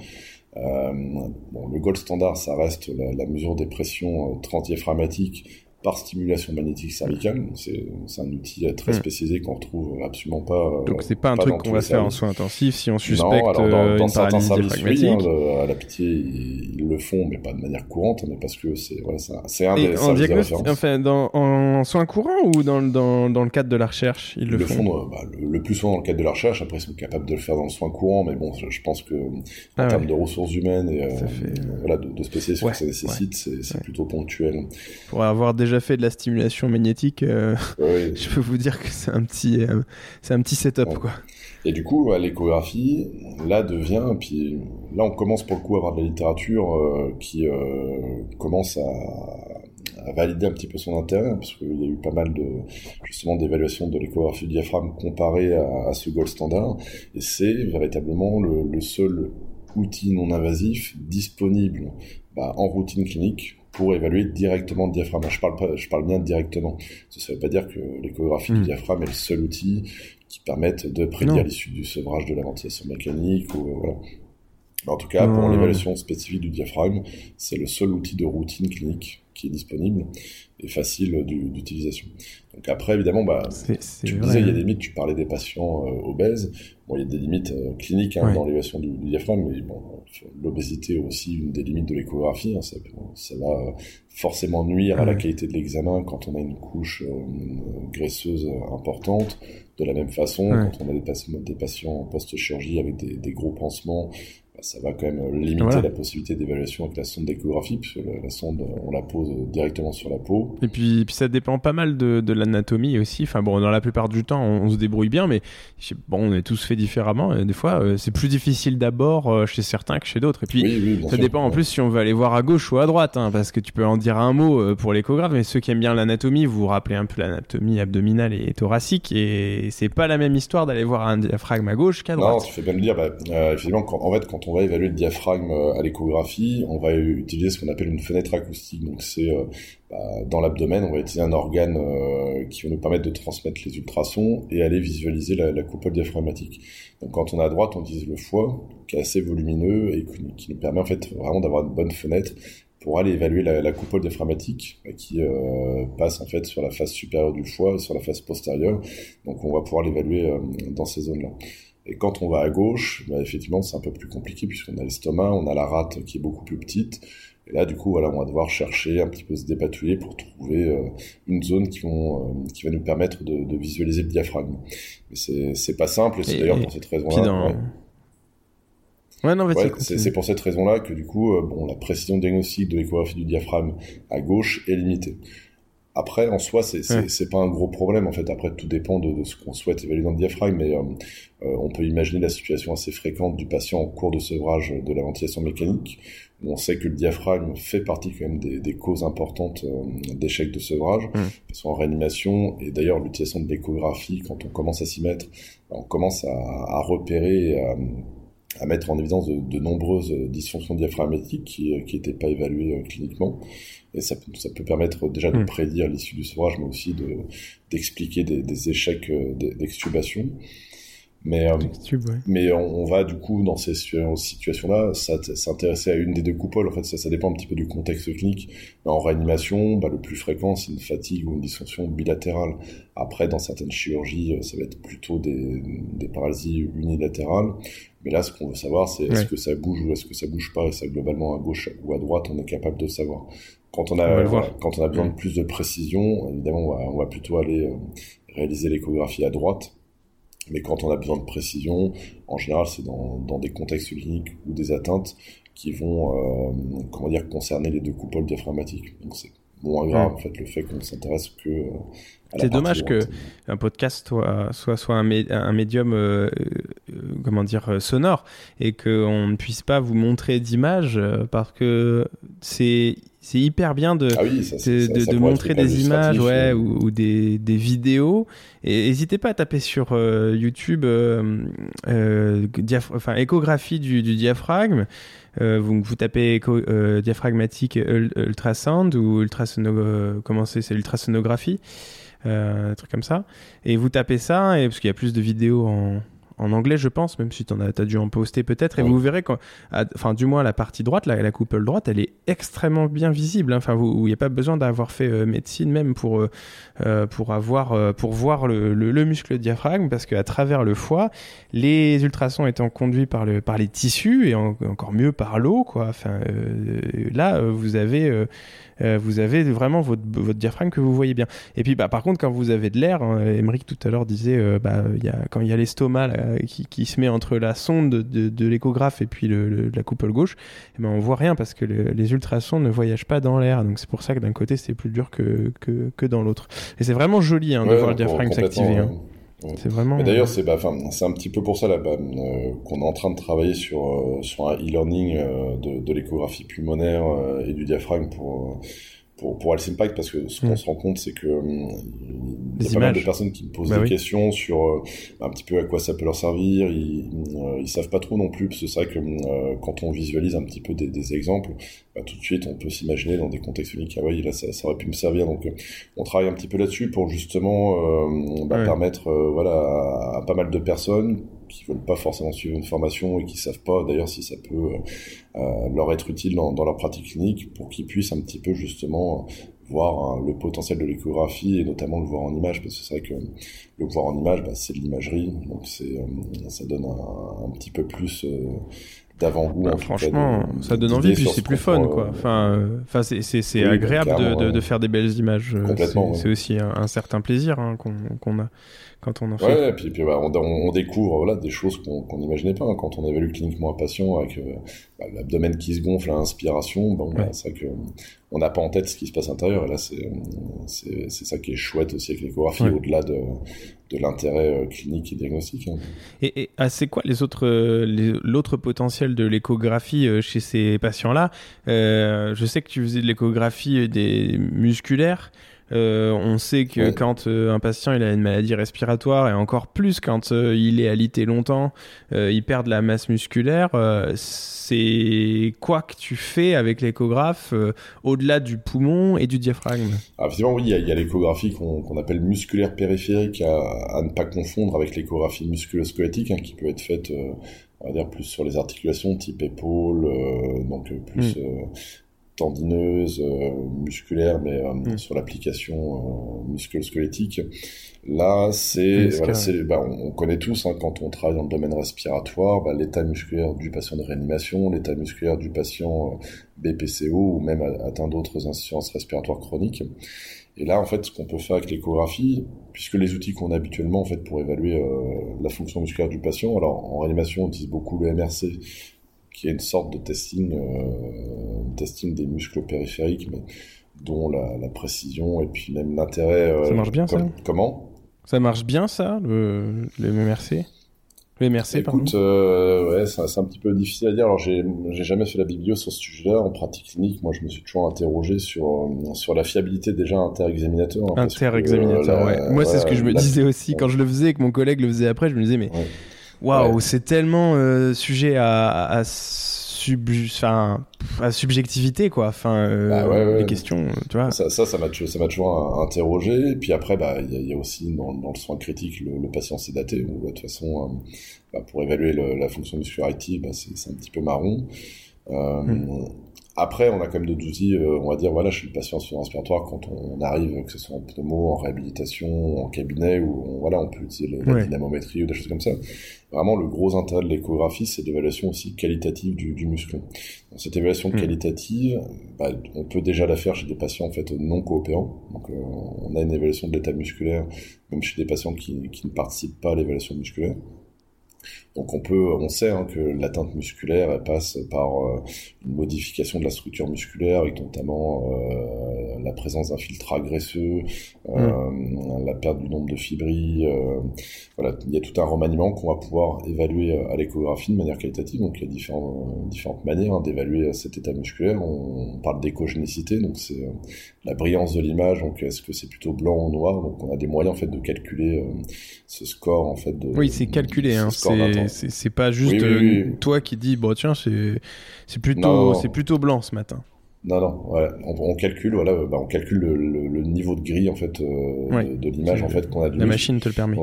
euh, le gold standard, ça reste la, la mesure des pressions euh, transdiaphragmatiques par stimulation magnétique cervicale. C'est un outil très hmm. spécialisé qu'on retrouve absolument pas. Euh, Donc c'est pas un truc qu'on va faire en soins intensifs si on suspecte non, alors dans, euh, dans une certains services, oui, hein, à la pitié, ils, le font, mais pas de manière courante, mais parce que c'est voilà, c'est un des en diagnostic, enfin, dans, en soins courants ou dans, dans, dans le cadre de la recherche, ils le, font? font bah, le, plus souvent dans le cadre de la recherche. Après, ils sont capables de le faire dans le soin courant, mais bon, je, pense que en ah termes de ressources humaines et euh, voilà, de, de spécialistes que ça nécessite, c'est plutôt ponctuel. Pour avoir déjà fait de la stimulation magnétique, euh, je peux vous dire que c'est un petit, euh, c'est un petit setup quoi. Et du coup, l'échographie, là devient, puis là on commence pour le coup à avoir de la littérature euh, qui commence à, valider un petit peu son intérêt, parce qu'il y a eu pas mal de justement d'évaluations de l'échographie du diaphragme comparée à, ce gold standard, et c'est véritablement le, seul outil non invasif disponible bah, en routine clinique pour évaluer directement le diaphragme. Je parle, pas, je parle bien directement. Ça ne veut pas dire que l'échographie du hmm. diaphragme est le seul outil qui permette de prédire l'issue du sevrage de la ventilation mécanique. Ou, voilà. En tout cas, pour l'évaluation spécifique du diaphragme, c'est le seul outil de routine clinique qui est disponible et facile d'utilisation. Donc après, évidemment, bah, tu me disais, il y a des limites, tu parlais des patients euh, obèses. Bon, il y a des limites euh, cliniques hein, dans l'évaluation du, diaphragme, mais bon, l'obésité est aussi une des limites de l'échographie. Hein, ça, ça, va forcément nuire à la qualité de l'examen quand on a une couche euh, graisseuse importante. De la même façon, quand on a des, patients, des patients post-chirurgie avec des, des gros pansements, ça va quand même euh, limiter la possibilité d'évaluation avec la sonde d'échographie, puisque la, sonde, on la pose directement sur la peau. Et puis, puis ça dépend pas mal de, de l'anatomie aussi. Enfin bon, dans la plupart du temps, on, se débrouille bien, mais bon, on est tous fait différemment. Et des fois, euh, c'est plus difficile d'abord euh, chez certains que chez d'autres. Et puis, ça dépend en plus si on veut aller voir à gauche ou à droite, hein, parce que tu peux en dire un mot pour l'échographe, mais ceux qui aiment bien l'anatomie, vous vous rappelez un peu l'anatomie abdominale et thoracique, et c'est pas la même histoire d'aller voir un diaphragme à gauche qu'à droite. Non, tu fais bien le dire. Bah, effectivement, en fait, quand on va évaluer le diaphragme euh, à l'échographie, on va utiliser ce qu'on appelle une fenêtre acoustique. Donc c'est euh, bah, dans l'abdomen, on va utiliser un organe euh, qui va nous permettre de transmettre les ultrasons et aller visualiser la, coupole diaphragmatique. Donc quand on est à droite, on utilise le foie qui est assez volumineux et qui, nous permet en fait vraiment d'avoir une bonne fenêtre pour aller évaluer la, la coupole diaphragmatique qui passe en fait sur la face supérieure du foie et sur la face postérieure. Donc on va pouvoir l'évaluer dans ces zones-là. Et quand on va à gauche, bah, effectivement, c'est un peu plus compliqué puisqu'on a l'estomac, on a la rate qui est beaucoup plus petite. Et là, du coup, voilà, on va devoir chercher un petit peu se dépatouiller pour trouver euh, une zone qui, vont, euh, qui va nous permettre de, de visualiser le diaphragme. Mais c'est pas simple et c'est d'ailleurs pour cette raison-là. Ouais, non, c'est pour cette raison-là que du coup, euh, bon, la précision diagnostique de l'échographie du diaphragme à gauche est limitée. Après, en soi, c'est c'est pas un gros problème. En fait, après, tout dépend de, ce qu'on souhaite évaluer dans le diaphragme, mais euh, on peut imaginer la situation assez fréquente du patient en cours de sevrage de la ventilation mécanique. On sait que le diaphragme fait partie quand même des, des causes importantes euh, d'échec de sevrage, mmh. en réanimation. Et d'ailleurs, l'utilisation de l'échographie, quand on commence à s'y mettre, on commence à, à repérer. À, à mettre en évidence de, de nombreuses dysfonctions diaphragmatiques qui n'étaient pas évaluées cliniquement. Et ça, ça peut permettre déjà de hmm. prédire l'issue du sevrage, mais aussi de d'expliquer des, des, échecs euh, d'extubation. Mais, euh, mais on, va du coup dans ces situations-là s'intéresser à une des deux coupoles. En fait, ça, ça dépend un petit peu du contexte clinique. En réanimation, bah, le plus fréquent, c'est une fatigue ou une dysfonction bilatérale. Après, dans certaines chirurgies, euh, ça va être plutôt des, des paralysies unilatérales. Mais là, ce qu'on veut savoir, c'est est-ce que ça bouge ou est-ce que ça bouge pas. Et ça, globalement, à gauche ou à droite, on est capable de savoir. Quand on a, quand on a besoin de plus de précision, évidemment, on va, on va plutôt aller euh, réaliser l'échographie à droite. Mais quand on a besoin de précision, en général, c'est dans, dans des contextes cliniques ou des atteintes qui vont, euh, comment dire, concerner les deux coupoles diaphragmatiques. Donc c'est moins grave, en fait, le fait qu'on s'intéresse que euh, c'est dommage que un podcast soit soit, soit un, un médium euh, euh, comment dire sonore et qu'on ne puisse pas vous montrer d'images parce que c'est c'est hyper bien de, ah de, de, montrer des images ouais, ou, des, des, vidéos. Et n'hésitez pas à taper sur euh, YouTube euh, enfin, échographie du, du diaphragme. vous, vous tapez écho, diaphragmatique ultrasound ou ultrasono, comment c'est, c'est ultrasonographie euh, un truc comme ça. Et vous tapez ça, et, parce qu'il y a plus de vidéos en, en anglais, je pense, même si tu as, as, dû en poster peut-être. Et vous verrez, enfin, du moins la partie droite, la, la couple droite, elle est extrêmement bien visible. Hein. Enfin, il n'y a pas besoin d'avoir fait euh, médecine même pour, euh, euh, pour, avoir, pour voir le, le, muscle diaphragme, parce qu'à travers le foie, les ultrasons étant conduits par, le, par les tissus et encore mieux par l'eau, quoi. Enfin, là, vous avez euh, vous avez vraiment votre, votre, diaphragme que vous voyez bien. Et puis, bah, par contre, quand vous avez de l'air, hein, tout à l'heure disait, euh, bah, y a, quand il y a l'estomac qui, qui, se met entre la sonde de, de, l'échographe et puis le, la couple gauche, et eh ben, on voit rien parce que les ultrasons ne voyagent pas dans l'air. Donc c'est pour ça que d'un côté c'est plus dur que, que, que dans l'autre. Et c'est vraiment joli hein, de voir le diaphragme s'activer. Hein. C'est vraiment. D'ailleurs, c'est bah, c'est un petit peu pour ça là bah, euh, qu'on est en train de travailler sur euh, sur un e-learning euh, de, de l'échographie pulmonaire et du diaphragme pour pour, pour Impact parce que ce qu'on mm. se rend compte c'est que hum, il y a pas mal de personnes qui me posent bah des questions sur euh, un petit peu à quoi ça peut leur servir. Ils, euh, ils savent pas trop non plus parce que c'est vrai que euh, quand on visualise un petit peu des, des exemples bah, tout de suite on peut s'imaginer dans des contextes uniques ah oui là ça, ça, aurait pu me servir. Donc on travaille un petit peu là-dessus pour justement bah, permettre voilà à, à, pas mal de personnes qui veulent pas forcément suivre une formation et qui savent pas d'ailleurs si ça peut euh, leur être utile dans, dans, leur pratique clinique pour qu'ils puissent un petit peu justement voir hein, le potentiel de l'échographie et notamment le voir en image parce que c'est vrai que le voir en image bah, c'est de l'imagerie donc c'est euh, ça donne un, un, petit peu plus euh, d'avant-goût. Bah, franchement, ça donne envie, puis c'est plus fun, quoi. Enfin, enfin, c'est c'est agréable de, de, de, faire des belles images. C'est aussi un, un, certain plaisir hein, qu'on a quand on en fait. Ouais, et puis, puis bah, on, on, découvre voilà, des choses qu'on n'imaginait pas. Hein. Quand on évalue cliniquement un patient avec euh, bah, l'abdomen qui se gonfle, l'inspiration, bon, bah, c'est vrai que on n'a pas en tête ce qui se passe à l'intérieur. Et là, c'est ça qui est chouette aussi avec l'échographie, au-delà de, de l'intérêt euh, clinique et diagnostique. Hein. Et, et ah, c'est quoi les autres l'autre potentiel de l'échographie euh, chez ces patients-là? Je sais que tu faisais de l'échographie des musculaires. Euh, on sait que quand euh, un patient il a une maladie respiratoire et encore plus quand euh, il est alité longtemps, il perd de la masse musculaire. c'est quoi que tu fais avec l'échographe au-delà du poumon et du diaphragme? Ah, Effectivement, oui, il y a, l'échographie qu'on appelle musculaire périphérique à, ne pas confondre avec l'échographie musculosquelettique hein, qui peut être faite on va dire plus sur les articulations type épaule, donc plus mm tendineuse, euh, musculaire, mais euh, mm. sur l'application euh, musculo-squelettique. Là, c'est, voilà, bah, on, connaît tous hein, quand on travaille dans le domaine respiratoire, bah, l'état musculaire du patient de réanimation, l'état musculaire du patient BPCO ou même atteint d'autres insuffisances respiratoires chroniques. Et là, en fait, ce qu'on peut faire avec l'échographie, puisque les outils qu'on a habituellement en fait pour évaluer la fonction musculaire du patient, alors en réanimation, on utilise beaucoup le MRC, qui est une sorte de testing, testing des muscles périphériques, mais dont la, précision et puis même l'intérêt. ça marche bien, ça Comment? Ça marche bien, ça, le, le MMRC oui, merci. Écoute, euh, ouais, c'est un petit peu difficile à dire. Alors, j'ai jamais fait la biblio sur ce sujet-là. En pratique clinique, moi, je me suis toujours interrogé sur euh, sur la fiabilité déjà inter-examinateur. Hein, inter-examinateur, euh, ouais. Moi, c'est ce que je me disais aussi quand je le faisais, que mon collègue le faisait après. Je me disais, mais waouh, c'est tellement euh, sujet à, à à subjectivité quoi. Enfin euh, bah les questions tu vois. Ça ça ça m'a toujours interrogé. Et puis après bah il y, a aussi dans, dans, le soin critique le, le patient sédaté où de toute façon euh, bah, pour évaluer la fonction musculaire active bah, c'est un petit peu marron. Hmm. Après, on a quand même d'autres outils, euh, on va dire, voilà, je suis le patient sur respiratoire quand on arrive, que ce soit en pneumo, en réhabilitation, en cabinet, ou on, voilà, on peut utiliser la dynamométrie ou des choses comme ça. Vraiment, le gros intérêt de l'échographie, c'est l'évaluation aussi qualitative du, du muscle. Dans cette évaluation hmm. qualitative, bah, on peut déjà la faire chez des patients en fait non coopérants. Donc, euh, on a une évaluation de l'état musculaire, même chez des patients qui, qui ne participent pas à l'évaluation musculaire. Donc on peut, on sait hein, que l'atteinte musculaire elle passe par euh, une modification de la structure musculaire, avec notamment euh, la présence d'un filtre graisseux, euh, mm. la perte du nombre de fibrilles. voilà, il y a tout un remaniement qu'on va pouvoir évaluer à l'échographie de manière qualitative. Donc il y a différentes, différentes manières hein, d'évaluer cet état musculaire. On, parle d'échogénicité, donc c'est la brillance de l'image. Donc est-ce que c'est plutôt blanc ou noir? Donc on a des moyens en fait de calculer ce score en fait. De, oui, c'est calculé. Hein, c'est pas juste euh, toi qui dis bon tiens c'est plutôt c'est plutôt blanc ce matin. Non non on, calcule voilà bah, on calcule le, niveau de gris en fait euh, de, l'image en fait qu'on a de La machine te le permet.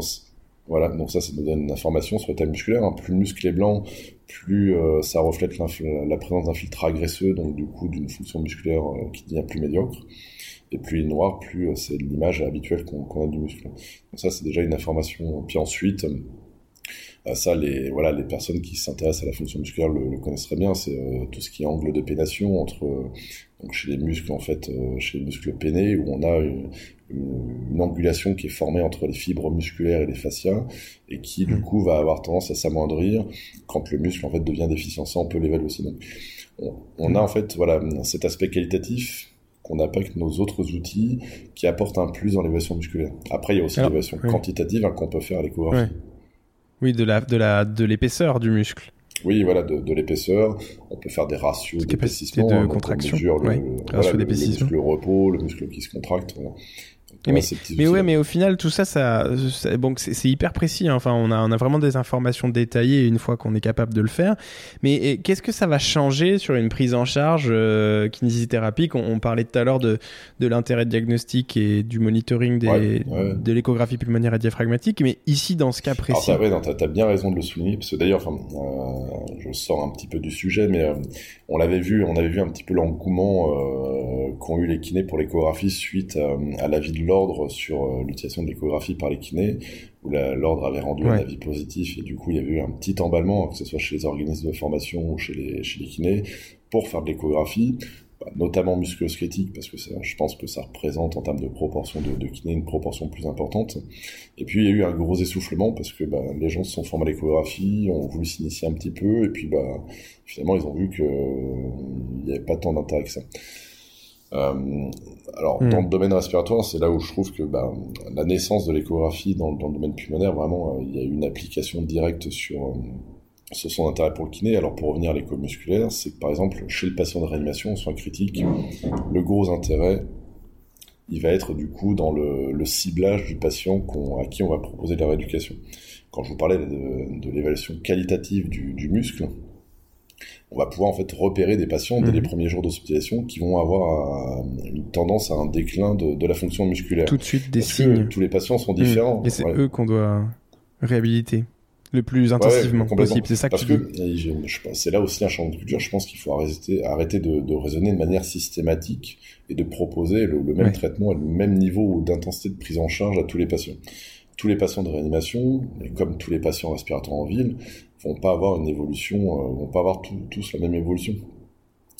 voilà donc ça ça nous donne une information sur l'état musculaire. Hein. Plus le muscle est blanc plus euh, ça reflète la présence d'un filtre agresseux donc du coup d'une fonction musculaire qui devient plus médiocre. Et plus il est noir, plus c'est l'image habituelle qu'on a du muscle. Donc ça, c'est déjà une information. Puis ensuite, ça, les, voilà, les personnes qui s'intéressent à la fonction musculaire le, connaissent très bien. C'est euh, tout ce qui est angle de pénation entre, donc chez les muscles, en fait, euh, chez les muscles pénés, où on a une, une, angulation qui est formée entre les fibres musculaires et les fascias, et qui, du mmh. coup, va avoir tendance à s'amoindrir quand le muscle, en fait, devient déficient. Ça, on peut l'évaluer aussi. Donc, on, a, en fait, voilà, cet aspect qualitatif qu'on n'a pas avec nos autres outils qui apportent un plus dans l'évaluation musculaire. Après, il y a aussi l'évaluation quantitative hein, qu'on peut faire à l'échographie. Oui, de la de la de l'épaisseur du muscle. Oui, voilà, de, de l'épaisseur. On peut faire des ratios d'épaississement, de contraction, le, muscle repos, le muscle qui se contracte. Voilà mais, ouais, mais au final, tout ça, ça, bon, c'est hyper précis. Hein. Enfin, on a, on a vraiment des informations détaillées une fois qu'on est capable de le faire. Mais qu'est-ce que ça va changer sur une prise en charge euh, kinésithérapie? On, parlait tout à l'heure de, de l'intérêt diagnostic et du monitoring des, de l'échographie pulmonaire et diaphragmatique. Mais ici, dans ce cas précis. Alors, tu as, bien raison de le souligner, parce que d'ailleurs, enfin, euh, je sors un petit peu du sujet, mais euh, on l'avait vu, on avait vu un petit peu l'engouement euh, qu'ont eu les kinés pour l'échographie suite à l'avis de l'ordre sur euh, l'utilisation de l'échographie par les kinés, où l'ordre avait rendu un avis positif et du coup il y avait eu un petit emballement, que ce soit chez les organismes de formation ou chez les, chez les kinés, pour faire de l'échographie notamment musculosquelettique, parce que ça, je pense que ça représente en termes de proportion de, de kiné une proportion plus importante. Et puis il y a eu un gros essoufflement, parce que bah, les gens se sont formés à l'échographie, ont voulu s'initier un petit peu, et puis bah, finalement ils ont vu qu'il n'y avait pas tant d'intérêt que ça. Euh, alors, hmm. dans le domaine respiratoire, c'est là où je trouve que bah, la naissance de l'échographie dans, dans, le domaine pulmonaire, vraiment, euh, il y a une application directe sur, euh, sur son intérêt pour le kiné. Alors, pour revenir à l'écho musculaire, c'est que par exemple, chez le patient de réanimation, en soins critiques, le gros intérêt, il va être du coup dans le, le ciblage du patient à qui on va proposer de la rééducation. Quand je vous parlais de, de l'évaluation qualitative du, du muscle, on va pouvoir en fait repérer des patients dès les mhm. premiers jours d'hospitalisation qui vont avoir euh, une tendance à un déclin de, la fonction musculaire. Tout de suite des signes. tous les patients sont différents. Et c'est eux qu'on doit réhabiliter le plus intensivement possible. C'est ça Parce que, c'est là aussi un champ de culture. Je pense qu'il faut arrêter, arrêter de, raisonner de manière systématique et de proposer le, même traitement et le même niveau d'intensité de prise en charge à tous les patients. Tous les patients de réanimation, et comme tous les patients respiratoires en ville, vont pas avoir une évolution, euh, vont pas avoir tous la même évolution.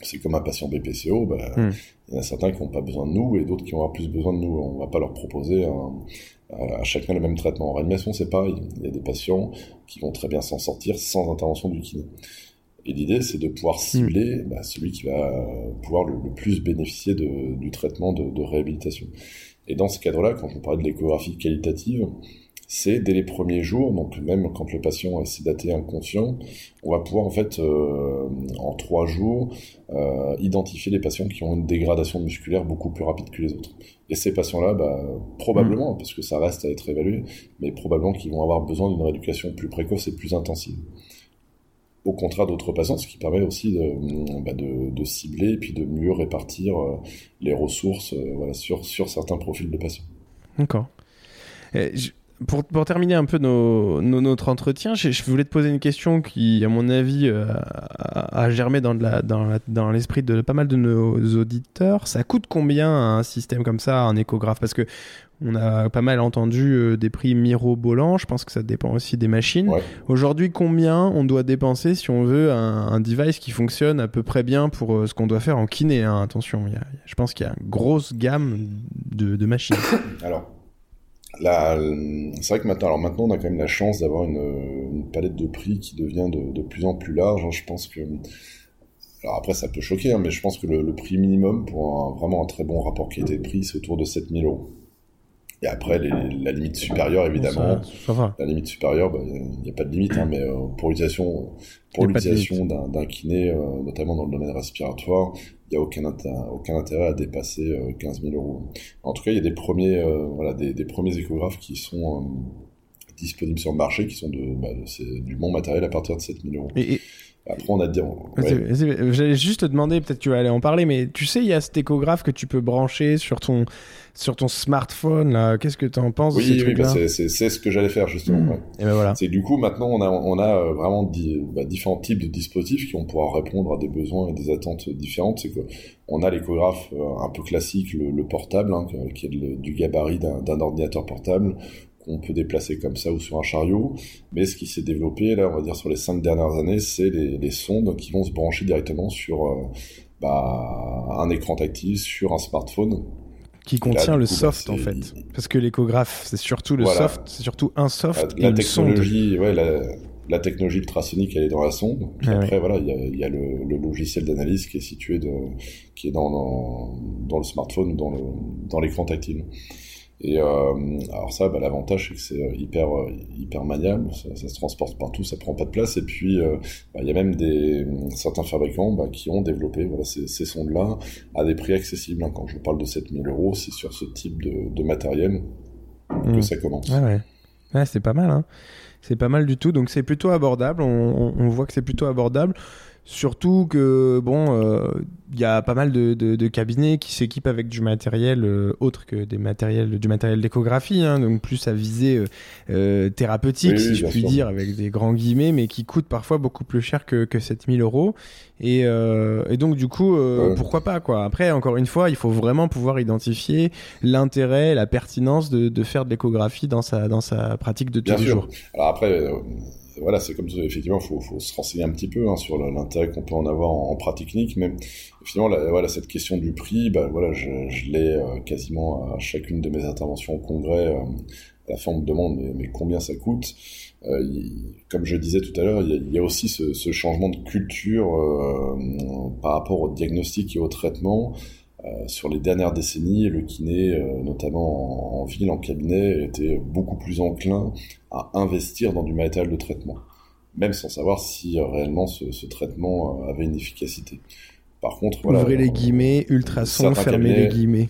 C'est comme un patient BPCO, bah, hmm. il y en a certains qui n'ont pas besoin de nous et d'autres qui vont avoir plus besoin de nous. On va pas leur proposer à chacun le même traitement. En réanimation, c'est pareil. Il y a des patients qui vont très bien s'en sortir sans intervention du kiné. Et l'idée, c'est de pouvoir cibler bah, celui qui va pouvoir le, plus bénéficier de, du traitement de, de, réhabilitation. Et dans ce cadre-là, quand on parle de l'échographie qualitative, c'est dès les premiers jours, donc même quand le patient est sédaté inconscient, on va pouvoir en fait euh, en trois jours euh, identifier les patients qui ont une dégradation musculaire beaucoup plus rapide que les autres. Et ces patients-là, bah, probablement, mmh. parce que ça reste à être évalué, mais probablement qu'ils vont avoir besoin d'une rééducation plus précoce et plus intensive au contraire d'autres patients, ce qui permet aussi de, bah de, de, cibler et puis de mieux répartir euh, les ressources voilà, sur, sur certains profils de patients. D'accord. Pour, pour, terminer un peu nos, notre entretien, je, je, voulais te poser une question qui, à mon avis, euh, a, germé dans, la, dans, dans l'esprit de pas mal de nos auditeurs. Ça coûte combien un système comme ça, un échographe? Parce que on a pas mal entendu euh, des prix mirobolants. Je pense que ça dépend aussi des machines. Aujourd'hui, combien on doit dépenser si on veut un, device qui fonctionne à peu près bien pour euh, ce qu'on doit faire en kiné hein? Attention, je pense qu'il y a une grosse gamme de, machines. Alors, c'est vrai que maintenant, alors maintenant, on a quand même la chance d'avoir une, palette de prix qui devient de, plus en plus large. Hein. Je pense que alors après, ça peut choquer, hein, mais je pense que le, prix minimum pour vraiment un très bon rapport qualité-prix, c'est autour de 7000 euros. Et après, la limite supérieure, évidemment. La limite supérieure, bah, il n'y a pas de limite, hein, mais euh, pour l'utilisation, pour l'utilisation d'un kiné, euh, notamment dans le domaine respiratoire, il n'y a aucun, aucun intérêt à dépasser 15 euh, 000 euros. En tout cas, il y a des premiers, voilà, des, des, premiers échographes qui sont disponibles sur le marché, qui sont de, bah, du bon matériel à partir de 7 000 euros. Et, après, on a dit. J'allais juste te demander, peut-être tu vas aller en parler, mais tu sais, il y a cet échographe que tu peux brancher sur ton, sur ton smartphone. là. Qu'est-ce que tu en penses Oui, oui bah, c'est ce que j'allais faire justement. Hmm. Et ben voilà. C'est du coup, maintenant, on a, on a euh, vraiment bah, différents types de dispositifs qui vont pouvoir répondre à des besoins et des attentes différentes. C'est qu'on a l'échographe euh, un peu classique, le, portable, hein, qui est du gabarit d'un ordinateur portable qu'on peut déplacer comme ça ou sur un chariot. Mais ce qui s'est développé, là, on va dire sur les cinq dernières années, c'est les, sondes qui vont se brancher directement sur euh, bah, un écran tactile, sur un smartphone. Qui contient le bah, soft en fait. Parce que l'échographe, c'est surtout le soft, c'est surtout un soft. La, technologie, ouais, la, technologie ultrasonique, elle est dans la sonde. Puis ah après, voilà, il y a, le, logiciel d'analyse qui est situé de, qui est dans, dans, dans le smartphone, dans, le, dans l'écran tactile. Et euh, alors ça, bah, l'avantage c'est que c'est euh, hyper euh, hyper maniable, ça, se transporte partout, ça prend pas de place. Et puis bah, il y a même des certains fabricants bah, qui ont développé voilà, ces, ces sondes-là à des prix accessibles. Hein. Quand je parle de 7000 euros, c'est sur ce type de, de matériel que hmm. ça commence. Ouais, ouais. c'est pas mal. Hein. C'est pas mal du tout. Donc c'est plutôt abordable. On, on voit que c'est plutôt abordable. Surtout que, bon, euh, il y a pas mal de, de, cabinets qui s'équipent avec du matériel euh, autre que des matériels, du matériel d'échographie, hein, donc plus à visée euh, thérapeutique, si je puis dire, avec des grands guillemets, mais qui coûtent parfois beaucoup plus cher que, que 7000 euros. Et, et, donc, du coup, pourquoi pas, quoi. Après, encore une fois, il faut vraiment pouvoir identifier l'intérêt, la pertinence de, de faire de l'échographie dans sa, dans sa pratique de tous les jours. Alors après, voilà, c'est comme ça, effectivement, il faut, faut, se renseigner un petit peu hein, sur l'intérêt qu'on peut en avoir en, pratique clinique, mais finalement, voilà, cette question du prix, bah, voilà, je, je l'ai euh, quasiment à chacune de mes interventions au congrès. Euh, la fin, on me demande mais, mais combien ça coûte. Euh, comme je disais tout à l'heure, il, y a, aussi ce, ce, changement de culture euh, par rapport au diagnostic et au traitement. Euh, sur les dernières décennies, le kiné, euh, notamment en, ville, en cabinet, était beaucoup plus enclin à investir dans du matériel de traitement, même sans savoir si euh, réellement ce, traitement avait une efficacité. Par contre, voilà, ouvrez les guillemets, ultrasons, fermez les guillemets.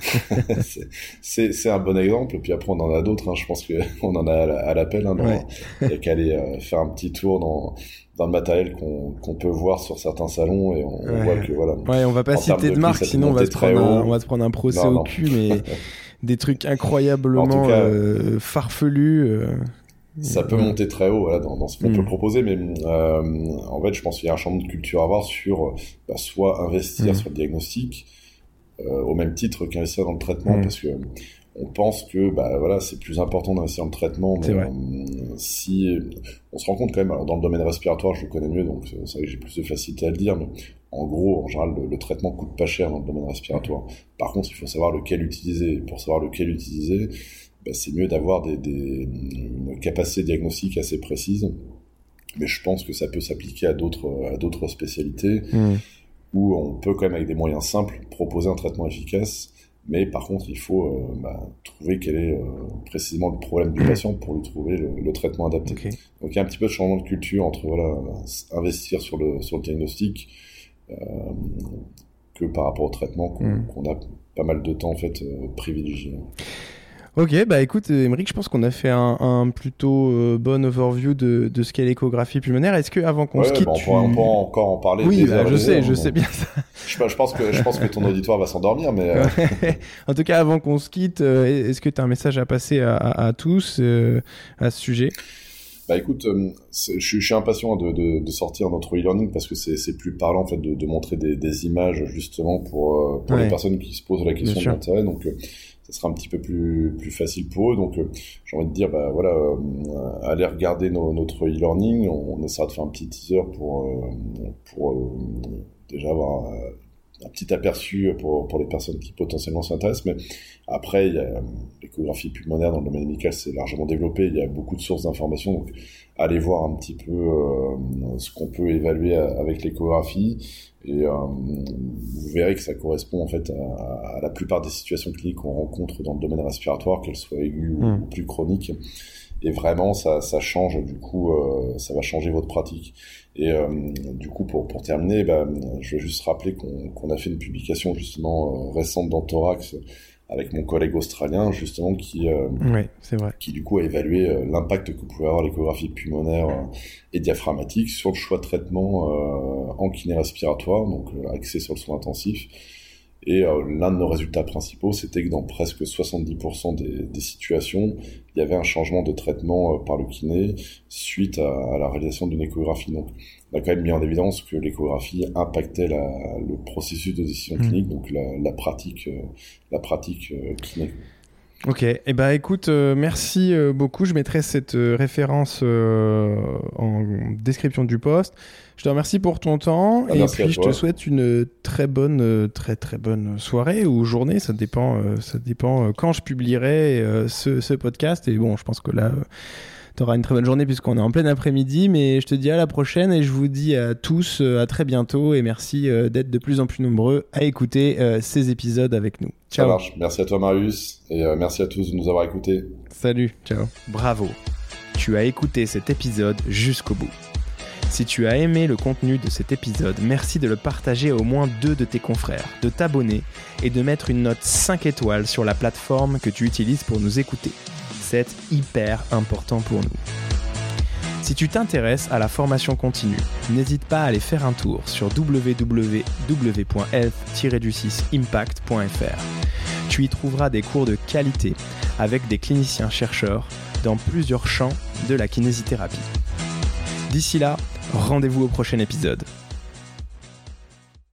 c'est un bon exemple. Puis après, on en a d'autres. Hein. Je pense qu'on en a à l'appel. Hein, Il n'y a qu'à aller faire un petit tour dans, dans le matériel qu'on peut voir sur certains salons et on, voit que voilà. Ouais, on va pas citer de, marque, sinon on va, se prendre un, on va se prendre un procès au cul, mais des trucs incroyablement euh, farfelus. Euh, ça peut monter très haut voilà, dans, dans ce qu'on peut hmm. proposer, mais euh, en fait, je pense qu'il y a un champ de culture à avoir sur bah, soit investir hmm. sur le diagnostic, au même titre qu'investir dans le traitement, hmm. parce que on pense que bah voilà c'est plus important d'investir dans le traitement mais euh, si on se rend compte quand même alors dans le domaine respiratoire je le connais mieux donc c'est vrai que j'ai plus de facilité à le dire mais en gros en général le, traitement coûte pas cher dans le domaine respiratoire par contre il faut savoir lequel utiliser pour savoir lequel utiliser bah, c'est mieux d'avoir des, des, une capacité diagnostique assez précise mais je pense que ça peut s'appliquer à d'autres à d'autres spécialités mmh. Où on peut quand même avec des moyens simples proposer un traitement efficace. Mais par contre, il faut euh, bah, trouver quel est euh, précisément le problème du patient pour lui trouver le, traitement adapté. Donc il y a un petit peu de changement de culture entre voilà, investir sur le, sur le diagnostic euh, que par rapport au traitement qu'on mmh. a pas mal de temps en fait privilégié. Ok, bah écoute, Émeric, je pense qu'on a fait un, plutôt euh, bon overview de, de ce qu'est l'échographie pulmonaire. Est-ce que avant qu'on se quitte, bah, on, peut, encore en parler Oui, bah, je sais, je sais bien ça. Je, pense que je pense que ton auditoire va s'endormir, mais euh, en tout cas, avant qu'on se quitte, euh, est-ce que tu as un message à passer à, à, tous à ce sujet? Bah écoute, je, je, suis impatient de, de, de sortir notre e-learning parce que c'est plus parlant en fait de, de montrer des, des, images justement pour, pour les personnes qui se posent la question de l'intérêt. Donc ça sera un petit peu plus, plus facile pour eux. Donc, euh, j'ai envie de dire, bah, voilà, euh, allez regarder notre e-learning. On, essaiera de faire un petit teaser pour, euh, pour déjà avoir un petit aperçu pour, pour les personnes qui potentiellement s'intéressent. Mais après, l'échographie pulmonaire dans le domaine médical, c'est largement développé. Il y a beaucoup de sources d'informations. Donc, allez voir un petit peu ce qu'on peut évaluer avec l'échographie. Et euh, vous verrez que ça correspond en fait à, la plupart des situations cliniques qu'on rencontre dans le domaine respiratoire, qu'elles soient aiguës ou, hmm. plus chroniques. Et vraiment, ça, ça change, du coup, euh, ça va changer votre pratique. Et euh, du coup, pour, pour terminer, bah, je vais juste rappeler qu'on a fait une publication justement récente dans Thorax avec mon collègue australien justement qui euh, vrai. qui du coup a évalué euh, l'impact que pouvait avoir l'échographie pulmonaire euh, et diaphragmatique sur le choix de traitement en kiné respiratoire donc axé sur le soin intensif et l'un de nos résultats principaux c'était que dans presque 70% des, des, situations il y avait un changement de traitement par le kiné suite à, à la réalisation d'une échographie donc a quand même mis en évidence que l'échographie impactait le processus de décision mm. clinique, donc la, pratique, la pratique euh, euh, clinique. Ok, et eh ben écoute, euh, merci beaucoup. Je mettrai cette référence en description du post. Je te remercie pour ton temps ah, et puis je te souhaite une très bonne, très très bonne soirée ou journée. Ça dépend, ça dépend quand je publierai ce, ce, podcast. Et bon, je pense que là tu auras une très bonne journée puisqu'on est en plein après-midi. Mais je te dis à la prochaine et je vous dis à tous euh, à très bientôt et merci euh, d'être de plus en plus nombreux à écouter euh, ces épisodes avec nous. Ciao. Ça marche. Merci à toi Marius et merci à tous de nous avoir écoutés. Salut. Ciao. Bravo. Tu as écouté cet épisode jusqu'au bout. Si tu as aimé le contenu de cet épisode, merci de le partager à au moins deux de tes confrères, de t'abonner et de mettre une note 5 étoiles sur la plateforme que tu utilises pour nous écouter hyper important pour nous. Si tu t'intéresses à la formation continue, n'hésite pas à aller faire un tour sur www.health-impact.fr. Tu y trouveras des cours de qualité avec des cliniciens chercheurs dans plusieurs champs de la kinésithérapie. D'ici là, rendez-vous au prochain épisode.